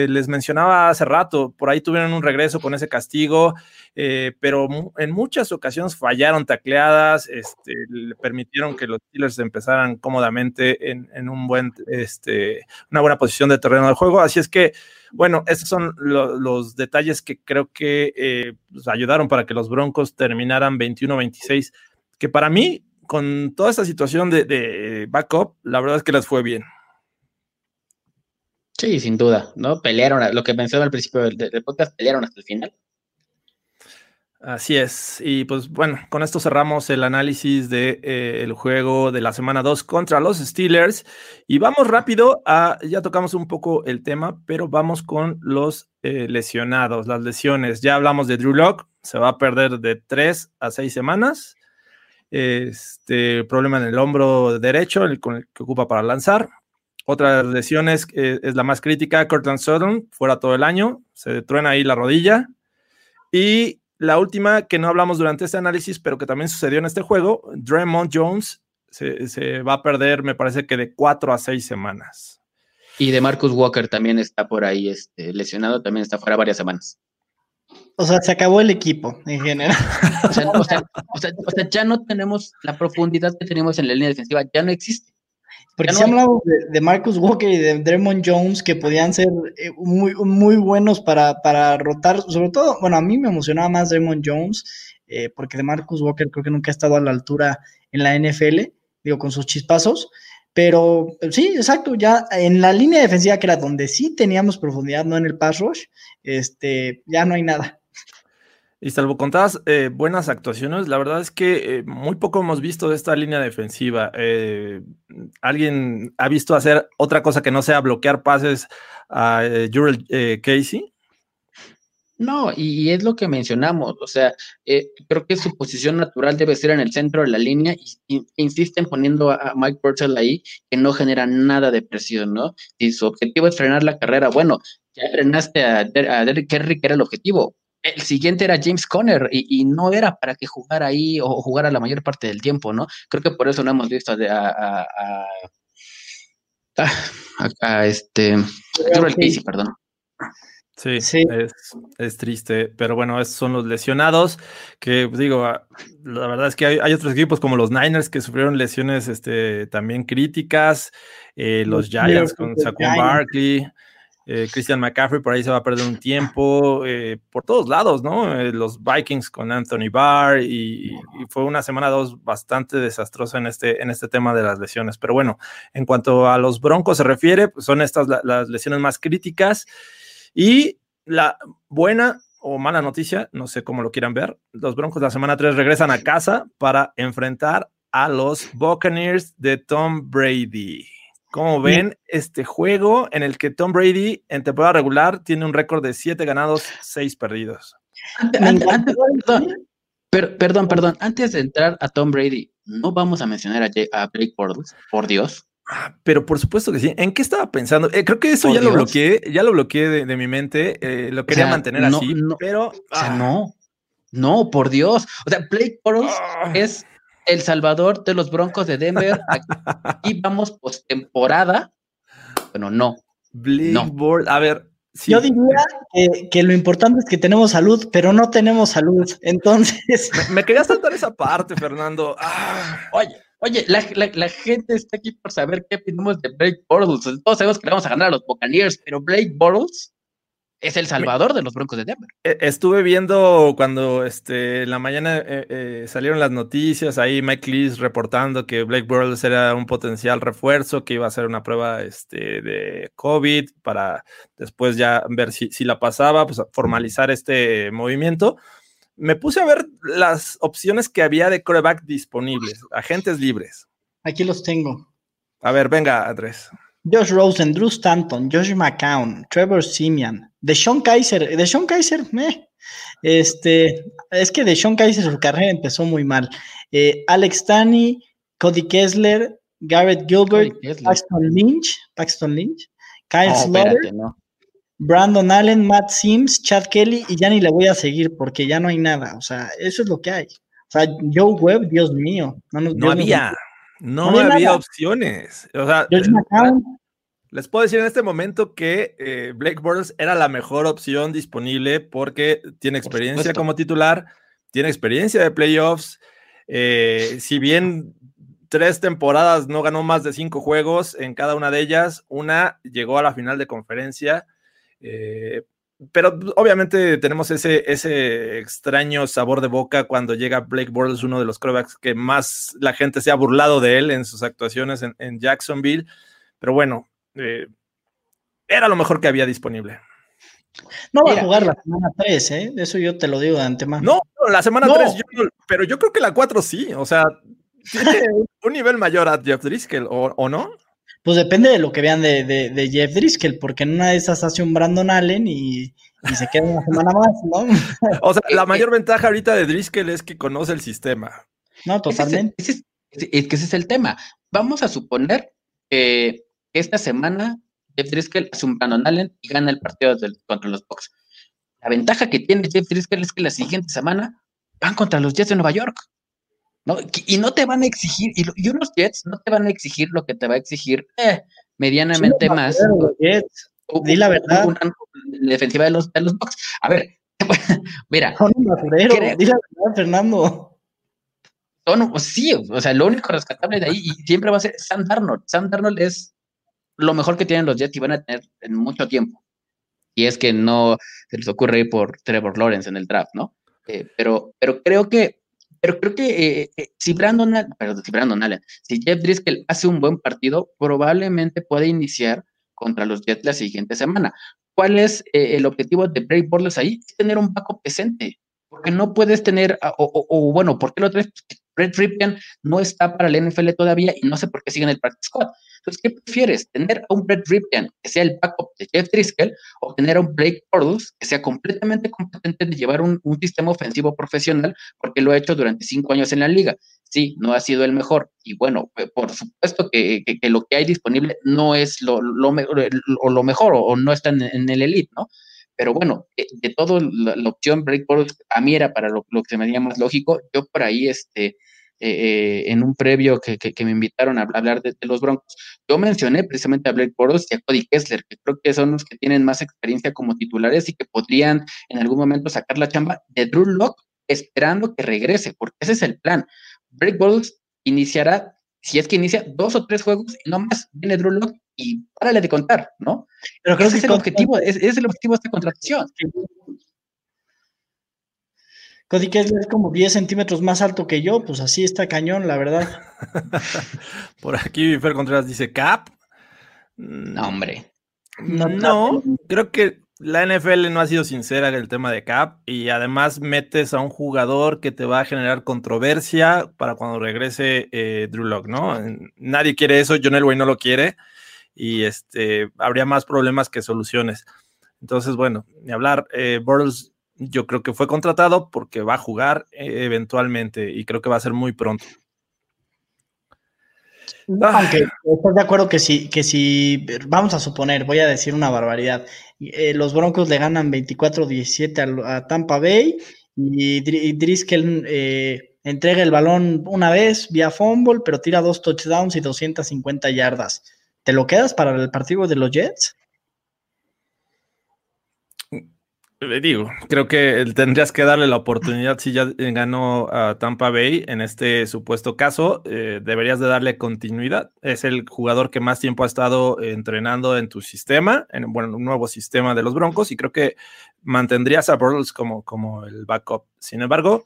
les mencionaba hace rato, por ahí tuvieron un regreso con ese castigo, pero en muchas ocasiones fallaron tacleadas, este, le permitieron que los Steelers empezaran cómodamente en, en un buen, este, una buena posición de terreno de juego. Así es que, bueno, estos son lo- los detalles que creo que eh, pues, ayudaron para que los Broncos terminaran 21-26, que para mí, con toda esta situación de, de backup, la verdad es que les fue bien. Sí, sin duda, ¿no? Pelearon, lo que mencionaba al principio del, del podcast, pelearon hasta el final. Así es. Y pues bueno, con esto cerramos el análisis del de, eh, el juego de la semana 2 contra los Steelers. Y vamos rápido a, ya tocamos un poco el tema, pero vamos con los eh, lesionados, las lesiones. Ya hablamos de Drew Lock, se va a perder de 3 a 6 semanas. Este problema en el hombro derecho, el, con el que ocupa para lanzar. Otras lesiones eh, es la más crítica, Cortland Sutton, fuera todo el año, se truena ahí la rodilla. Y la última que no hablamos durante este análisis, pero que también sucedió en este juego, Draymond Jones se, se va a perder, me parece que de cuatro a seis semanas. Y de Marcus Walker también está por ahí este, lesionado, también está fuera varias semanas. O sea, se acabó el equipo en general. O sea, o sea, o sea, o sea ya no tenemos la profundidad que teníamos en la línea defensiva, ya no existe. Porque si hay- hablamos de, de Marcus Walker y de Draymond Jones que podían ser eh, muy, muy buenos para, para rotar, sobre todo, bueno, a mí me emocionaba más Draymond Jones, eh, porque de Marcus Walker creo que nunca ha estado a la altura en la NFL, digo, con sus chispazos, pero sí, exacto, ya en la línea defensiva, que era donde sí teníamos profundidad, no en el pass rush, este, ya no hay nada. Y salvo contadas eh, buenas actuaciones, la verdad es que eh, muy poco hemos visto de esta línea defensiva. Eh, ¿Alguien ha visto hacer otra cosa que no sea bloquear pases a eh, Jurel Casey? No, y, es lo que mencionamos, o sea, eh, creo que su posición natural debe ser en el centro de la línea y, insisten poniendo a, Mike Purcell ahí que no genera nada de presión, ¿no? Si su objetivo es frenar la carrera, bueno, ya frenaste a, a Derrick Henry, que era el objetivo. El siguiente era James Conner y, y no era para que jugara ahí o jugara la mayor parte del tiempo, ¿no? Creo que por eso no hemos visto a, a, a, a, a- a este, Casey, perdón. Sí, Sí. Es, es triste, pero bueno, esos son los lesionados, que digo, ah, la verdad es que hay, hay otros equipos como los Niners que sufrieron lesiones este, también críticas, eh, los Los Giants con Saquon Giants. Barkley, eh, Christian McCaffrey por ahí se va a perder un tiempo, eh, por todos lados, ¿no? Eh, los Vikings con Anthony Barr y, fue una semana dos bastante desastrosa en este, en este tema de las lesiones, pero bueno, en cuanto a los Broncos se refiere, pues son estas la- las lesiones más críticas. Y la buena o mala noticia, no sé cómo lo quieran ver, los Broncos la semana 3 regresan a casa para enfrentar a los Buccaneers de Tom Brady. ¿Cómo ven este juego en el que Tom Brady en temporada regular tiene un récord de 7 ganados, 6 perdidos? Antes- perdón, per- perdón, perdón. Antes de entrar a Tom Brady, no vamos a mencionar a, Jay- a Blake Bortles, por Dios. Ah, Pero por supuesto que sí. ¿En qué estaba pensando? Eh, creo que eso Por ya lo bloqueé, ya lo bloqueé de, de mi mente, eh, lo quería sea, mantener no- así, no, pero... O sea, ah, no, no, por Dios. O sea, Blake Bortles ah. es el salvador de los Broncos de Denver. Aquí vamos postemporada. Bueno, no. Blake No. Bortles, a ver, sí, Yo diría que, que lo importante es que tenemos salud, pero no tenemos salud. Entonces, me, me quería saltar esa parte, Fernando. Ah, Oye, oye, la, la- la gente está aquí por saber qué opinamos de Blake Bortles. Todos sabemos que le vamos a ganar a los Buccaneers, pero Blake Bortles es el salvador de los Broncos de Denver. e- estuve viendo cuando este, en la mañana eh, eh, salieron las noticias, ahí Mike Lees reportando que Blake Bortles era un potencial refuerzo, que iba a hacer una prueba este, de COVID para después ya ver si, si la pasaba, pues formalizar este movimiento. me puse a ver las opciones que había de coreback disponibles, agentes libres. Aquí los tengo. A ver, venga, Andrés. Josh Rosen, Drew Stanton, Josh McCown, Trevor Simeon, Deshaun Kaiser, Deshaun Kaiser, eh. Este, es que Deshaun Kaiser su carrera empezó muy mal. Eh, Alex Tani, Cody Kessler, Garrett Gilbert, Paxton Lynch, Paxton Lynch, Kyle no, Brandon Allen, Matt Sims, Chad Kelly, y ya ni le voy a seguir porque ya no hay nada. O sea, eso es lo que hay. O sea, Joe Webb, Dios mío. No, había, no, había, opciones. O sea, les puedo decir en este momento que eh, Blake Bortles era la mejor opción disponible porque tiene experiencia como titular, tiene experiencia de playoffs. Eh, si bien tres temporadas no ganó más de cinco juegos en cada una de ellas, una llegó a la final de conferencia. Eh, pero obviamente tenemos ese, ese extraño sabor de boca cuando llega Blake Bortles, uno de los quarterbacks que más la gente se ha burlado de él en sus actuaciones en, Jacksonville. Pero bueno, eh, era lo mejor que había disponible. No va a jugar la semana 3, ¿eh? Eso yo te lo digo de antemano. No, la semana 3, pero yo creo que la 4 sí. O sea, tiene un nivel mayor a Jeff Driscoll, ¿o no? Pues depende de lo que vean de, de, Jeff Driscoll, porque en una de esas hace un Brandon Allen y, se queda una semana más, ¿no? O sea, la mayor ventaja ahorita de Driscoll es que conoce el sistema. No, totalmente. es, que ese es el tema. Vamos a suponer que esta semana Jeff Driscoll hace un Brandon Allen y gana el partido contra los Bucks. La ventaja que tiene Jeff Driscoll es que la siguiente semana van contra los Jets de Nueva York. ¿No? Y no te van a exigir, y, unos Jets no te van a exigir lo que te va a exigir eh, medianamente más. Di la verdad. defensiva de los, de los Bucks. A ver, mira. di la verdad, Fernando. Son, sí, o sea, lo único rescatable de ahí y siempre va a ser Sam Darnold. Sam Darnold es lo mejor que tienen los Jets y van a tener en mucho tiempo. Y es que no se les ocurre ir por Trevor Lawrence en el draft, ¿no? Eh, pero, pero creo que pero creo que eh, eh, si, Brandon, si Brandon Allen, si Jeff Driscoll hace un buen partido, probablemente puede iniciar contra los Jets la siguiente semana. ¿Cuál es eh, el objetivo de Bray Bortles ahí? Tener un backup presente, porque no puedes tener, o, bueno, ¿por qué lo traes? Brett Ripken no está para el NFL todavía y no sé por qué siguen el practice squad. Entonces, ¿qué prefieres? ¿Tener a un Brett Ripken que sea el backup de Jeff Driscoll o tener a un Blake Bortles que sea completamente competente de llevar un, sistema ofensivo profesional porque lo ha hecho durante cinco años en la liga? Sí, no ha sido el mejor. Y bueno, eh, por supuesto que, lo que hay disponible no es lo, mejor o, no está en, el elite, ¿no? Pero bueno, eh, de, todo la, opción Blake Bortles a mí era para lo, que se me haría más lógico. Yo por ahí, este, eh, en un previo que, me invitaron a hablar de, los Broncos, yo mencioné precisamente a Blake Bortles y a Cody Kessler, que creo que son los que tienen más experiencia como titulares y que podrían en algún momento sacar la chamba de Drew Locke esperando que regrese, porque ese es el plan. Blake Bortles iniciará, si es que inicia, dos o tres juegos y no más viene Drew Locke y párale de contar, ¿no? Pero creo que es el objetivo, es, es el objetivo de esta contratación. Cody Kessler es como 10 centímetros más alto que yo, pues así está cañón, la verdad. Por aquí Fer Contreras dice Cap. No, hombre. No, creo que la NFL no ha sido sincera en el tema de Cap y además metes a un jugador que te va a generar controversia para cuando regrese eh, Drew Locke, ¿no? Nadie quiere eso, John Elway no lo quiere y este, habría más problemas que soluciones. Entonces, bueno, ni hablar. Eh, Bortles yo creo que fue contratado porque va a jugar eh, eventualmente y creo que va a ser muy pronto. Aunque estoy de acuerdo que si, que si, vamos a suponer, voy a decir una barbaridad, eh, los Broncos le ganan 24-17 a, Tampa Bay y, Driscoll eh, entrega el balón una vez vía fumble, pero tira dos touchdowns y 250 yardas. ¿Te lo quedas para el partido de los Jets? Digo, creo que tendrías que darle la oportunidad si ya ganó a Tampa Bay en este supuesto caso, eh, deberías de darle continuidad. Es el jugador que más tiempo ha estado entrenando en tu sistema, en bueno, un nuevo sistema de los Broncos y creo que mantendrías a Bortles como, como el backup. Sin embargo,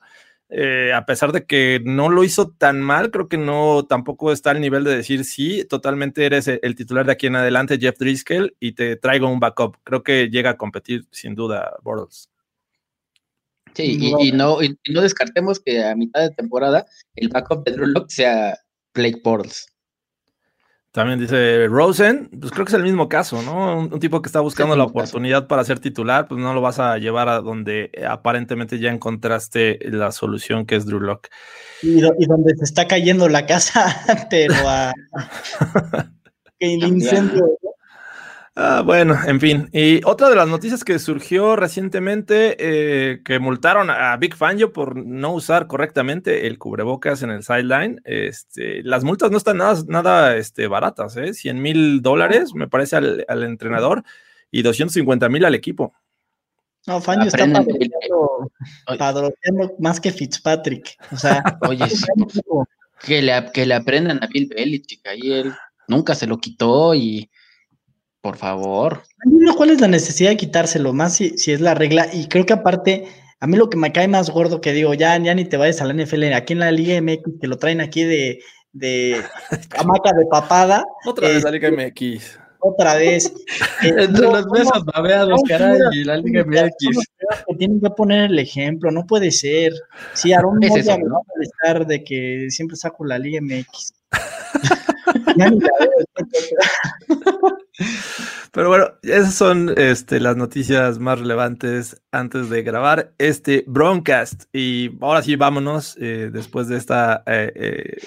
eh, a pesar de que no lo hizo tan mal, creo que no tampoco está al nivel de decir sí, totalmente eres el, titular de aquí en adelante, Jeff Driscoll, y te traigo un backup. Creo que llega a competir sin duda Bortles. Sí, y, no, y no descartemos que a mitad de temporada el backup de Drew Lock sea Blake Bortles. También dice Rosen, pues creo que es el mismo caso, ¿no? Un, tipo que está buscando la oportunidad para ser titular, pues no lo vas a llevar a donde aparentemente ya encontraste la solución que es Drew Lock. Y, donde se está cayendo la casa, pero a... el incendio Ah, bueno, en fin. Y otra de las noticias que surgió recientemente, eh, que multaron a Big Fangio por no usar correctamente el cubrebocas en el sideline. Este, las multas no están nada, nada este, baratas, ¿eh? 100 mil dólares, me parece, al, entrenador y 250 mil al equipo. No, Fangio está padroteando más que Fitzpatrick. O sea, oye, que, le, que le aprendan a Bill Belichick. Ahí él nunca se lo quitó y por favor. ¿Cuál es la necesidad de quitárselo? Más si, es la regla. Y creo que aparte, a mí lo que me cae más gordo que digo, ya, ya ni te vayas a la NFL, aquí en la Liga MX, que lo traen aquí de, de hamaca de papada. Otra vez la Liga MX. Otra vez. Entre las mesas babeados, caray, y la Liga MX. tienen que poner el ejemplo, no puede ser. Sí, Aaron no va a estar de que siempre saco la Liga MX. Pero bueno, esas son este, las noticias más relevantes antes de grabar este broadcast. Y ahora sí, vámonos eh, después de esta eh,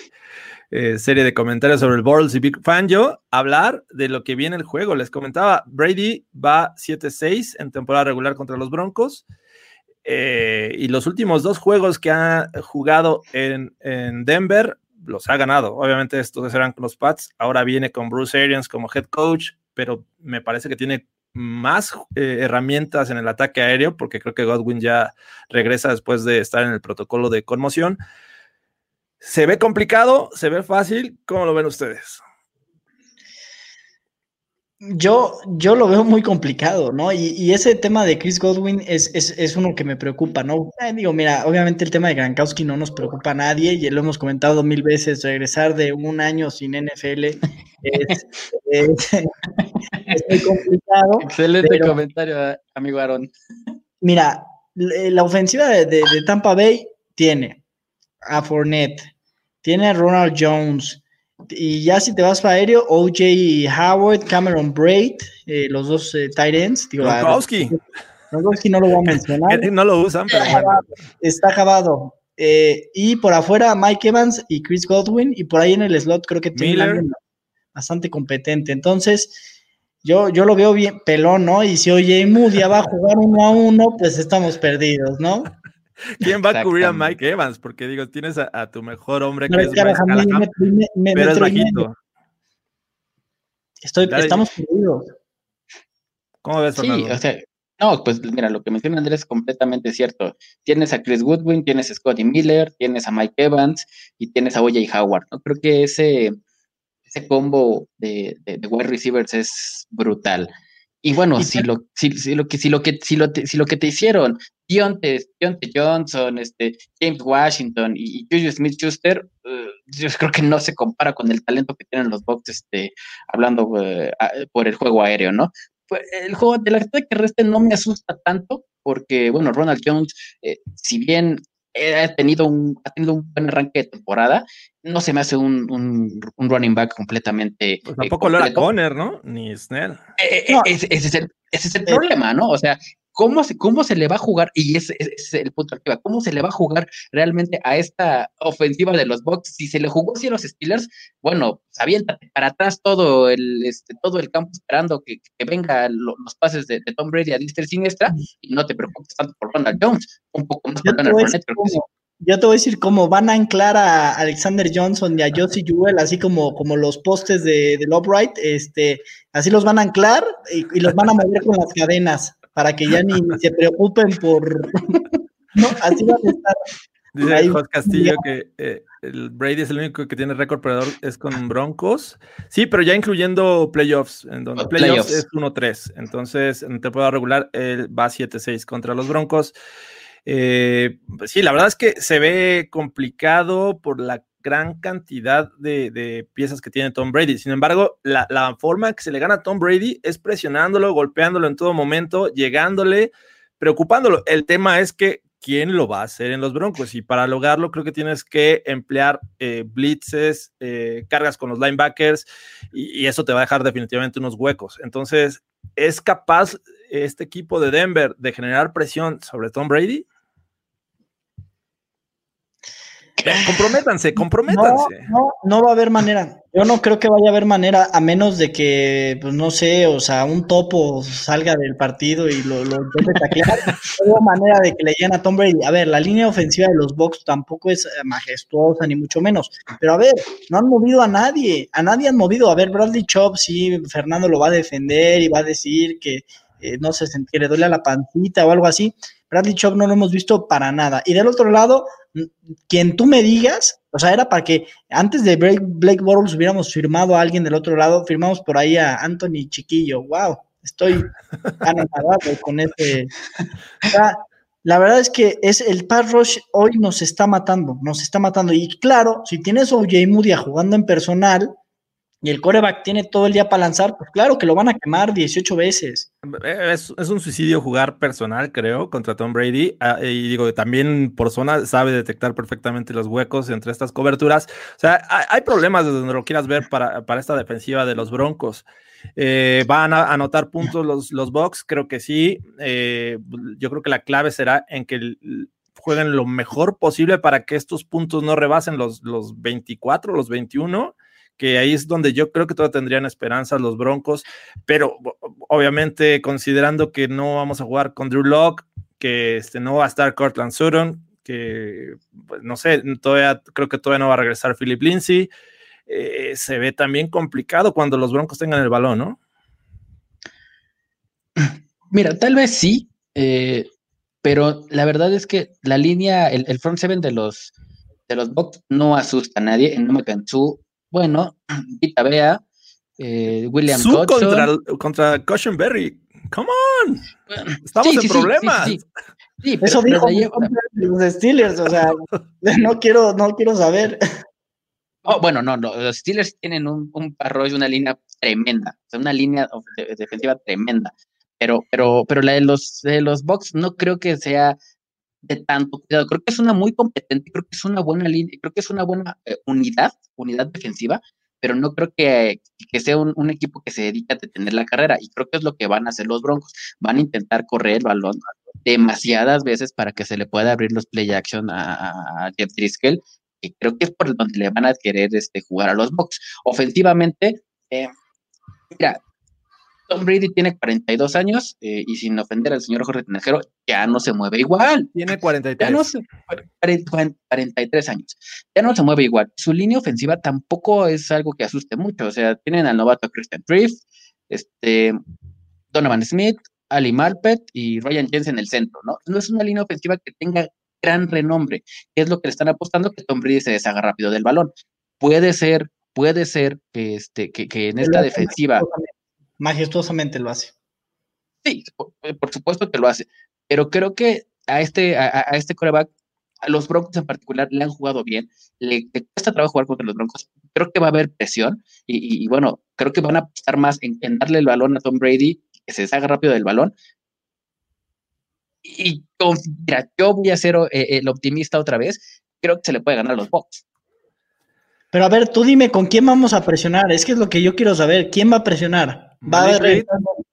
eh, serie de comentarios sobre el Bortles y Big Fangio, hablar de lo que viene el juego. Les comentaba, Brady va 7-6 en temporada regular contra los Broncos. y los últimos dos juegos que ha jugado en, en Denver los ha ganado. Obviamente estos eran los Pats, ahora viene con Bruce Arians como head coach, pero me parece que tiene más eh, herramientas en el ataque aéreo, porque creo que Godwin ya regresa después de estar en el protocolo de conmoción. Se ve complicado, se ve fácil, ¿cómo lo ven ustedes? Yo, yo lo veo muy complicado, ¿no? Y, ese tema de Chris Godwin es, es, uno que me preocupa, ¿no? Eh, digo, mira, obviamente el tema de Gronkowski no nos preocupa a nadie, y lo hemos comentado mil veces, regresar de un año sin NFL es, muy complicado. Excelente comentario, amigo Aaron. Mira, la ofensiva de, Tampa Bay tiene a Fournette, tiene a Ronald Jones, y ya si te vas para aéreo, OJ Howard, Cameron Braid, eh, los dos eh, tight ends. Gronkowski. no lo voy a mencionar. no lo usan, pero Está acabado. Eh, y por afuera, Mike Evans y Chris Godwin. Y por ahí en el slot creo que tiene bastante competente. Entonces, yo, yo lo veo bien pelón, ¿no? Y si OJ Moody va a jugar uno a uno, pues estamos perdidos, ¿no? ¿Quién va a cubrir a Mike Evans? Porque digo, tienes a, tu mejor hombre que es pero es bajito. Estoy, estamos perdidos. ¿Cómo ves, Fernando? Sí, o sea, no, pues mira, lo que menciona Andrés es completamente cierto. Tienes a Chris Woodwin, tienes a Scotty Miller, tienes a Mike Evans y tienes a O.J. Howard, ¿no? Creo que ese, ese combo de, de, de wide receivers es brutal. Y bueno, si lo, si, lo que, si lo que, si lo, si lo que te hicieron Deontay, Johnson, este, James Washington y, Julius Smith Schuster, eh, yo creo que no se compara con el talento que tienen los Bucks, este, hablando eh, por el juego aéreo, ¿no? Pues, el juego de la ataque terrestre no me asusta tanto, porque, bueno, Ronald Jones, eh, si bien ha tenido un, ha tenido un buen arranque de temporada. No se me hace un, un, running back completamente. Pues tampoco lo era Conner, ¿no? Ni Snell. ese, es el, ese es el problema, ¿no? O sea, ¿Cómo se, ¿Cómo se le va a jugar? Y ese, es el punto arriba. ¿Cómo se le va a jugar realmente a esta ofensiva de los Bucks? Si se le jugó así a los Steelers, bueno, pues aviéntate para atrás todo el, este, todo el campo esperando que, que vengan los pases de, Tom Brady a Dister Siniestra y no te preocupes tanto por Ronald Jones. Un poco más por Leonard Yo te voy a decir cómo van a anclar a Alexander Johnson y a Josie Jewell, así como, como los postes de, del upright, este, así los van a anclar y, y los van a mover con las cadenas para que ya ni se preocupen por... no, así van a estar. Dice José Castillo que eh, el Brady es el único que tiene récord perdedor es con Broncos. Sí, pero ya incluyendo playoffs, en donde playoffs, es 1-3. Entonces, en temporada regular, él va 7-6 contra los Broncos. Eh, pues sí, la verdad es que se ve complicado por la gran cantidad de, piezas que tiene Tom Brady. Sin embargo, la, forma que se le gana a Tom Brady es presionándolo, golpeándolo en todo momento, llegándole, preocupándolo. El tema es que quién lo va a hacer en los Broncos. Y para lograrlo, creo que tienes que emplear eh, blitzes, eh, cargas con los linebackers, y, y, eso te va a dejar definitivamente unos huecos. Entonces, ¿es capaz este equipo de Denver de generar presión sobre Tom Brady? Comprométanse, comprométanse. No, no, no, va a haber manera. Yo no creo que vaya a haber manera, a menos de que, pues no sé, o sea, un topo salga del partido y lo, lo intente taclear. no hay manera de que le lleguen a Tom Brady. A ver, la línea ofensiva de los Bucks tampoco es majestuosa, ni mucho menos. Pero a ver, no han movido a nadie. A nadie han movido. A ver, Bradley Chop, sí, Fernando lo va a defender y va a decir que eh, no sé, que le duele la pancita o algo así. Bradley Chop no lo hemos visto para nada. Y del otro lado, quien tú me digas, o sea, era para que antes de Blake, Blake Bortles hubiéramos firmado a alguien del otro lado, firmamos por ahí a Anthony Chiquillo. ¡Wow! Estoy anonadado con este. O sea, la verdad es que es el pass rush hoy nos está matando, nos está matando. Y claro, si tienes a OJ Moody jugando en personal, y el coreback tiene todo el día para lanzar, pues claro que lo van a quemar 18 veces. Es, es un suicidio jugar personal, creo, contra Tom Brady. Ah, y digo, también por zona sabe detectar perfectamente los huecos entre estas coberturas. O sea, hay, hay problemas desde donde lo quieras ver para, para esta defensiva de los Broncos. Eh, ¿Van a anotar puntos los, los Bucks? Creo que sí. Eh, yo creo que la clave será en que jueguen lo mejor posible para que estos puntos no rebasen los, los 24, los 21 que ahí es donde yo creo que todavía tendrían esperanzas los Broncos, pero obviamente considerando que no vamos a jugar con Drew Locke, que este, no va a estar Cortland Sutton, que pues, no sé, todavía creo que todavía no va a regresar Philip Lindsay, eh, se ve también complicado cuando los Broncos tengan el balón, ¿no? Mira, tal vez sí, eh, pero la verdad es que la línea, el, front seven de los de los Bucks no asusta a nadie. En Su bueno, Vita Bea, eh, William Su contra, contra Cushenberry. Come on. Estamos Sí, en sí, sí, problemas. sí, sí. Sí, pero- Eso dijo los Steelers, o sea, no quiero, no quiero saber. Oh, bueno, no, no, los Steelers tienen un, un parroyo, una línea tremenda, o sea, una línea de- defensiva tremenda, pero, pero, pero la de los, de los Bucks no creo que sea de tanto cuidado, creo que es una muy competente, creo que es una buena línea, creo que es una buena eh, unidad, unidad defensiva, pero no creo que, que sea un, un equipo que se dedique a detener la carrera, y creo que es lo que van a hacer los Broncos, van a intentar correr el balón demasiadas veces para que se le pueda abrir los play action a, Jeff Driscoll, que creo que es por donde le van a querer este, jugar a los Bucks. Ofensivamente, eh, mira, Tom Brady tiene 42 años eh, y sin ofender al señor Jorge Tinajero, ya no se mueve igual. Tiene Ya 43. no se, 40 43 años. Ya no se mueve igual. Su línea ofensiva tampoco es algo que asuste mucho. O sea, tienen al novato Christian Triff, este, Donovan Smith, Ali Marpet y Ryan Jensen en el centro, ¿no? No es una línea ofensiva que tenga gran renombre, que es lo que le están apostando que Tom Brady se deshaga rápido del balón. Puede ser, puede ser que, este, que, que en esta defensiva Majestuosamente lo hace. Sí, por, eh, por supuesto que lo hace, pero creo que a este, a, a- este coreback, a los Broncos en particular, le han jugado bien, le, le cuesta trabajo jugar contra los Broncos, creo que va a haber presión y, y- y bueno, creo que van a apostar más en, en darle el balón a Tom Brady, que se deshaga rápido del balón. Y con- mira, yo voy a ser eh, el optimista otra vez, creo que se le puede ganar a los Bucks. Pero a ver, tú dime con quién vamos a presionar. Es que es lo que yo quiero saber. ¿Quién va a presionar? ¿Va a haber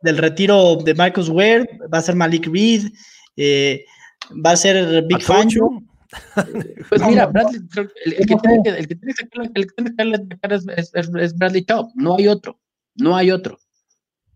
del retiro de Marcus Ware? ¿Va a ser Malik Reed? Eh, ¿Va a ser Big Fangio? Pachucho. Pues No, mira, Bradley, el, el que tiene que, el que tiene que sacarle- el que tiene que sacarle de cara es, es- Bradley Chubb, no hay otro, no hay otro.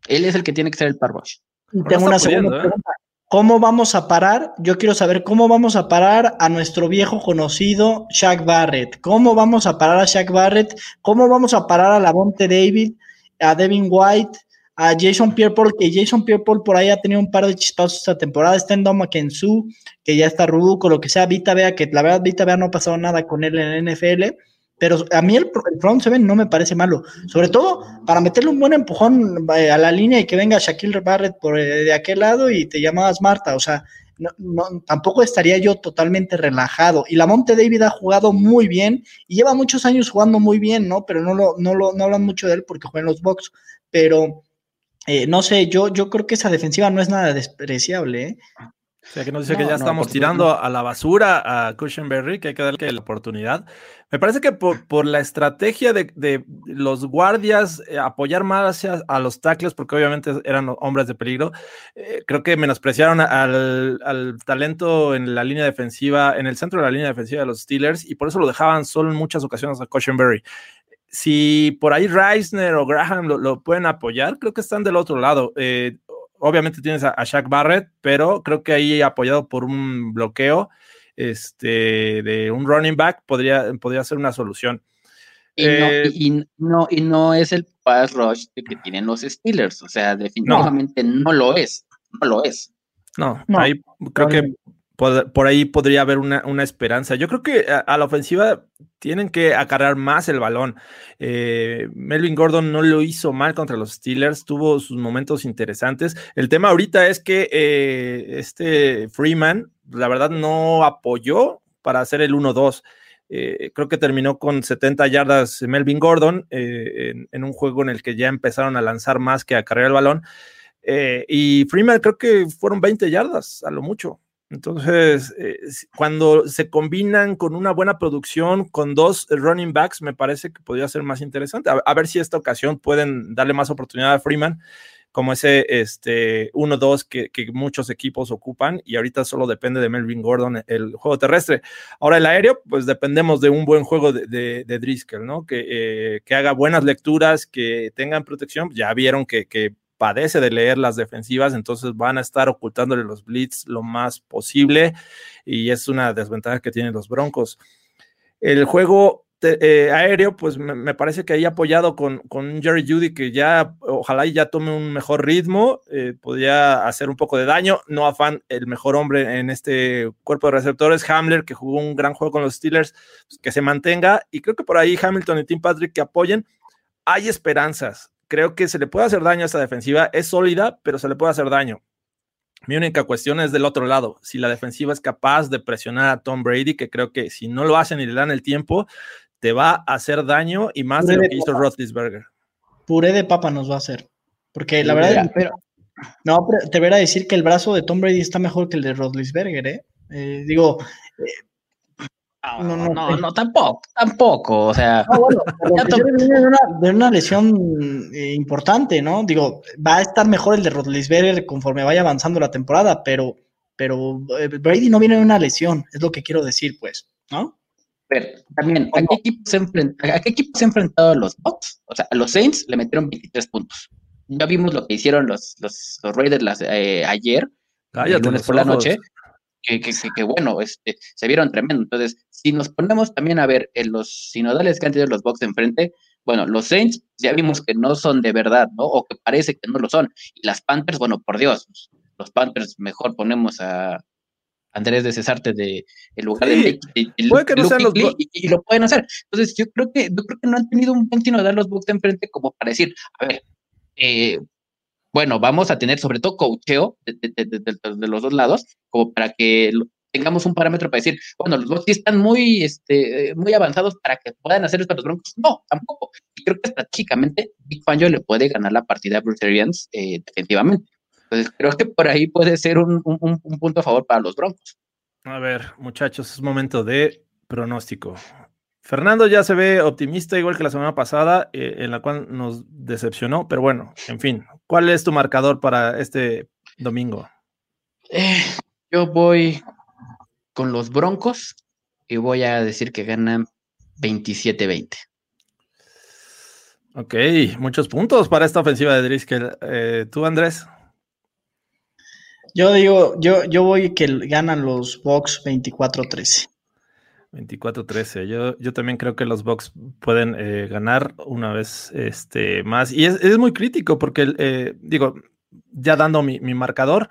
Él es el que tiene que ser el par rush. Y Ahora tengo una segunda pudiendo, ¿eh? pregunta. ¿Cómo vamos a parar? Yo quiero saber cómo vamos a parar a nuestro viejo conocido Shaq Barrett. ¿Cómo vamos a parar a Shaq Barrett? ¿Cómo vamos a parar a Lavonte David, a Devin White, a Jason Pierre-Paul? Que Jason Pierre-Paul por ahí ha tenido un par de chispazos esta temporada. Está en Doma Kensu, que ya está rudo, lo que sea. Vita Vea, que la verdad Vita Vea no ha pasado nada con él en el NFL. Pero a mí el, el front seven no me parece malo. Sobre todo para meterle un buen empujón eh, a la línea y que venga Shaquille Barrett por eh, de aquel lado y te llamabas Marta. O sea, no, no- tampoco estaría yo totalmente relajado. Y la Monte David ha jugado muy bien y lleva muchos años jugando muy bien, ¿no? Pero no lo, no lo, no hablan mucho de él porque juega en los box. Pero eh, no sé, yo, yo creo que esa defensiva no es nada despreciable, ¿eh? O sea, que nos dice que ya estamos tirando a la basura a Cushenberry, que hay que darle la oportunidad. Me parece que por, la estrategia de, los guardias eh, apoyar más a los tackles, porque obviamente eran hombres de peligro, eh, creo que menospreciaron al, talento en la línea defensiva, en el centro de la línea defensiva de los Steelers, y por eso lo dejaban solo en muchas ocasiones a Cushenberry. Si por ahí Reisner o Graham lo, pueden apoyar, creo que están del otro lado. Eh, obviamente tienes a, Shaq Barrett, pero creo que ahí apoyado por un bloqueo este, de un running back podría, podría ser una solución. Y, no, eh, no, y no es el pass rush que tienen los Steelers, o sea, definitivamente no, lo es, no lo es. No, ahí creo que por, ahí podría haber una, esperanza. Yo creo que a, la ofensiva tienen que acarrear más el balón. Eh, Melvin Gordon no lo hizo mal contra los Steelers, tuvo sus momentos interesantes. El tema ahorita es que eh, este Freeman, la verdad, no apoyó para hacer el 1-2. Eh, creo que terminó con 70 yardas Melvin Gordon en, en, un juego en el que ya empezaron a lanzar más que a cargar el balón. y Freeman creo que fueron 20 yardas a lo mucho. Entonces, eh, cuando se combinan con una buena producción, con dos running backs, me parece que podría ser más interesante. A, ver si esta ocasión pueden darle más oportunidad a Freeman, como ese este, 1-2 que, muchos equipos ocupan, y ahorita solo depende de Melvin Gordon el juego terrestre. Ahora, el aéreo, pues dependemos de un buen juego de, de, Driscoll, ¿no? Que, eh, que, haga buenas lecturas, que tengan protección. Ya vieron que, que padece de leer las defensivas, entonces van a estar ocultándole los blitz lo más posible y es una desventaja que tienen los Broncos. El juego eh, aéreo, pues me, parece que ahí apoyado con, con Jerry Judy, que ya ojalá ya tome un mejor ritmo, eh, podría hacer un poco de daño. No afán el mejor hombre en este cuerpo de receptores, Hamler, que jugó un gran juego con los Steelers, pues, que se mantenga. Y creo que por ahí Hamilton y Tim Patrick que apoyen. Hay esperanzas creo que se le puede hacer daño a esta defensiva. Es sólida, pero se le puede hacer daño. Mi única cuestión es del otro lado. Si la defensiva es capaz de presionar a Tom Brady, que creo que si no lo hacen y le dan el tiempo, te va a hacer daño y más de lo que hizo Roethlisberger. Puré de papa nos va a hacer. Porque la verdad, pero, no, te voy a decir que el brazo de Tom Brady está mejor que el de Roethlisberger, ¿eh? eh digo, eh, no, no, no, no, tampoco, tampoco, o sea. de, una, lesión eh, importante, ¿no? Digo, va a estar mejor el de Rodlisberger conforme vaya avanzando la temporada, pero, pero eh, Brady no viene de una lesión, es lo que quiero decir, pues, ¿no? Pero también, ¿a qué, equipo se ¿a qué equipo se han enfrentado los Bucks? O sea, a los Saints le metieron 23 puntos. Ya vimos lo que hicieron los, los, Raiders las, eh, ayer, el lunes por la noche que, que, que, bueno, este, se vieron tremendo. Entonces, si nos ponemos también a ver en los sinodales que han tenido los Bucks enfrente, bueno, los Saints ya vimos que no son de verdad, ¿no? O que parece que no lo son. Y las Panthers, bueno, por Dios, los Panthers mejor ponemos a Andrés de Cesarte de el lugar de, puede que no sean los y, lo pueden hacer. Entonces, yo creo que yo creo que no han tenido un buen sinodal los Bucks enfrente como para decir, a ver, eh, bueno, vamos a tener sobre todo coacheo de, los dos lados, como para que tengamos un parámetro para decir, bueno, los dos sí están muy, este, muy avanzados para que puedan hacer esto a los Broncos. No, tampoco. Y creo que estratégicamente Big Fangio le puede ganar la partida a Bruce Arians eh, definitivamente. Entonces creo que por ahí puede ser un, un punto a favor para los Broncos. A ver, muchachos, es momento de pronóstico. Fernando ya se ve optimista, igual que la semana pasada, eh, en la cual nos decepcionó, pero bueno, en fin, ¿cuál es tu marcador para este domingo? Eh, yo voy con los Broncos y voy a decir que ganan 27-20. Ok, muchos puntos para esta ofensiva de Driscoll. Eh, ¿Tú, Andrés? Yo digo, yo, yo voy que ganan los Bucks 24-13. 24-13. Yo, yo también creo que los Bucks pueden eh, ganar una vez este, más. Y es, muy crítico porque, eh, digo, ya dando mi, marcador,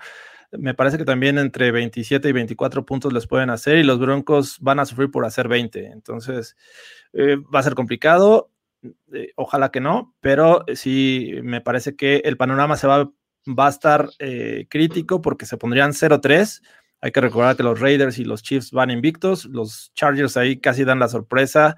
me parece que también entre 27 y 24 puntos les pueden hacer y los Broncos van a sufrir por hacer 20. Entonces, eh, va a ser complicado. ojalá que no, pero sí me parece que el panorama se va, va a estar crítico porque se pondrían 0-3 hay que recordar que los Raiders y los Chiefs van invictos, los Chargers ahí casi dan la sorpresa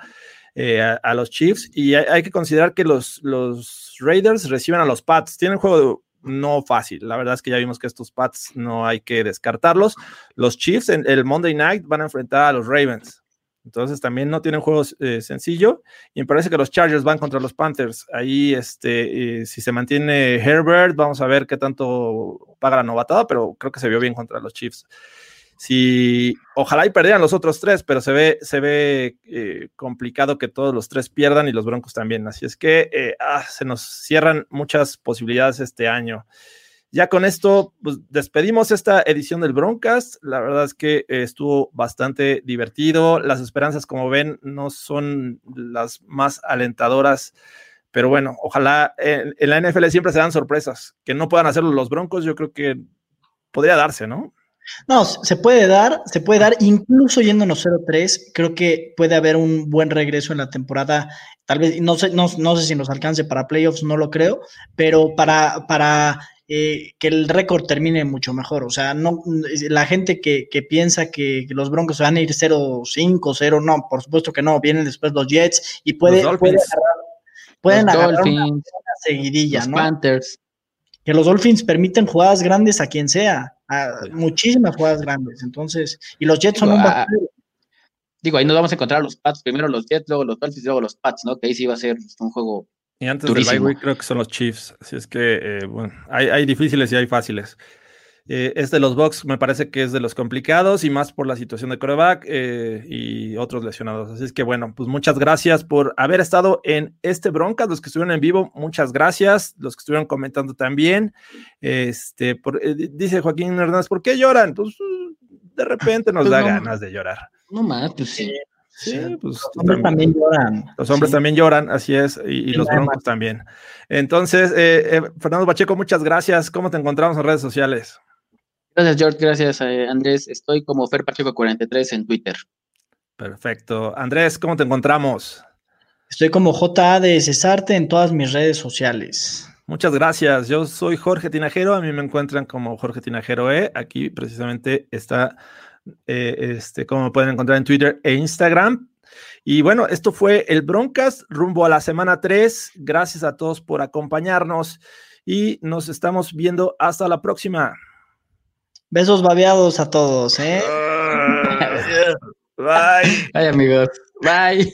eh, a, los Chiefs y hay, que considerar que los, los Raiders reciben a los Pats, tienen juego no fácil. La verdad es que ya vimos que estos Pats no hay que descartarlos. Los Chiefs en el Monday Night van a enfrentar a los Ravens. Entonces también no tienen juegos eh, sencillo. Y me parece que los Chargers van contra los Panthers. Ahí, este, eh, si se mantiene Herbert, vamos a ver qué tanto paga la novatada, pero creo que se vio bien contra los Chiefs. Si ojalá y perdieran los otros tres, pero se ve, se ve eh, complicado que todos los tres pierdan y los Broncos también. Así es que ah, se nos cierran muchas posibilidades este año. Ya con esto, pues despedimos esta edición del Broncast. La verdad es que eh, estuvo bastante divertido. Las esperanzas, como ven, no son las más alentadoras. Pero bueno, ojalá en, la NFL siempre se dan sorpresas. Que no puedan hacerlo los Broncos, yo creo que podría darse, ¿no? No, se puede dar, se puede dar, incluso yéndonos 0-3, creo que puede haber un buen regreso en la temporada. Tal vez, no sé, no, no sé si nos alcance para playoffs, no lo creo, pero para, para eh, que el récord termine mucho mejor. O sea, no la gente que, piensa que, los Broncos van a ir 0-5, 0, no, por supuesto que no. Vienen después los Jets y puede, pueden agarrar una, seguidilla, ¿no? Panthers. Que los Dolphins permiten jugadas grandes a quien sea, muchísimas jugadas grandes. Entonces, y los Jets son un ah, Digo, ahí nos vamos a encontrar los Pats, primero los Jets, luego los Dolphins, luego los Pats, ¿no? Que ahí sí va a ser un juego y antes del bye week creo que son los Chiefs. Así es que, eh, bueno, hay, difíciles y hay fáciles. Eh, este de los Bucks me parece que es de los complicados y más por la situación de coreback eh, y otros lesionados. Así es que, bueno, pues muchas gracias por haber estado en este Broncas. Los que estuvieron en vivo, muchas gracias. Los que estuvieron comentando también. Este, dice Joaquín Hernández, ¿por qué lloran? Pues de repente nos pues da ganas de llorar. No más, pues sí. Sí, pues los hombres también, lloran. Los hombres también lloran, así es, y, los broncos también. Entonces, eh, eh, Fernando Pacheco, muchas gracias. ¿Cómo te encontramos en redes sociales? Gracias, George. Gracias, eh, Andrés. Estoy como Fer Pacheco 43 en Twitter. Perfecto. Andrés, ¿cómo te encontramos? Estoy como JA de Cesarte en todas mis redes sociales. Muchas gracias. Yo soy Jorge Tinajero. A mí me encuentran como Jorge Tinajero E. Aquí precisamente está eh, este, como pueden encontrar en Twitter e Instagram. Y bueno, esto fue el Broncas rumbo a la semana 3. Gracias a todos por acompañarnos y nos estamos viendo hasta la próxima. Besos babeados a todos, ¿eh? Bye. Bye, amigos. Bye.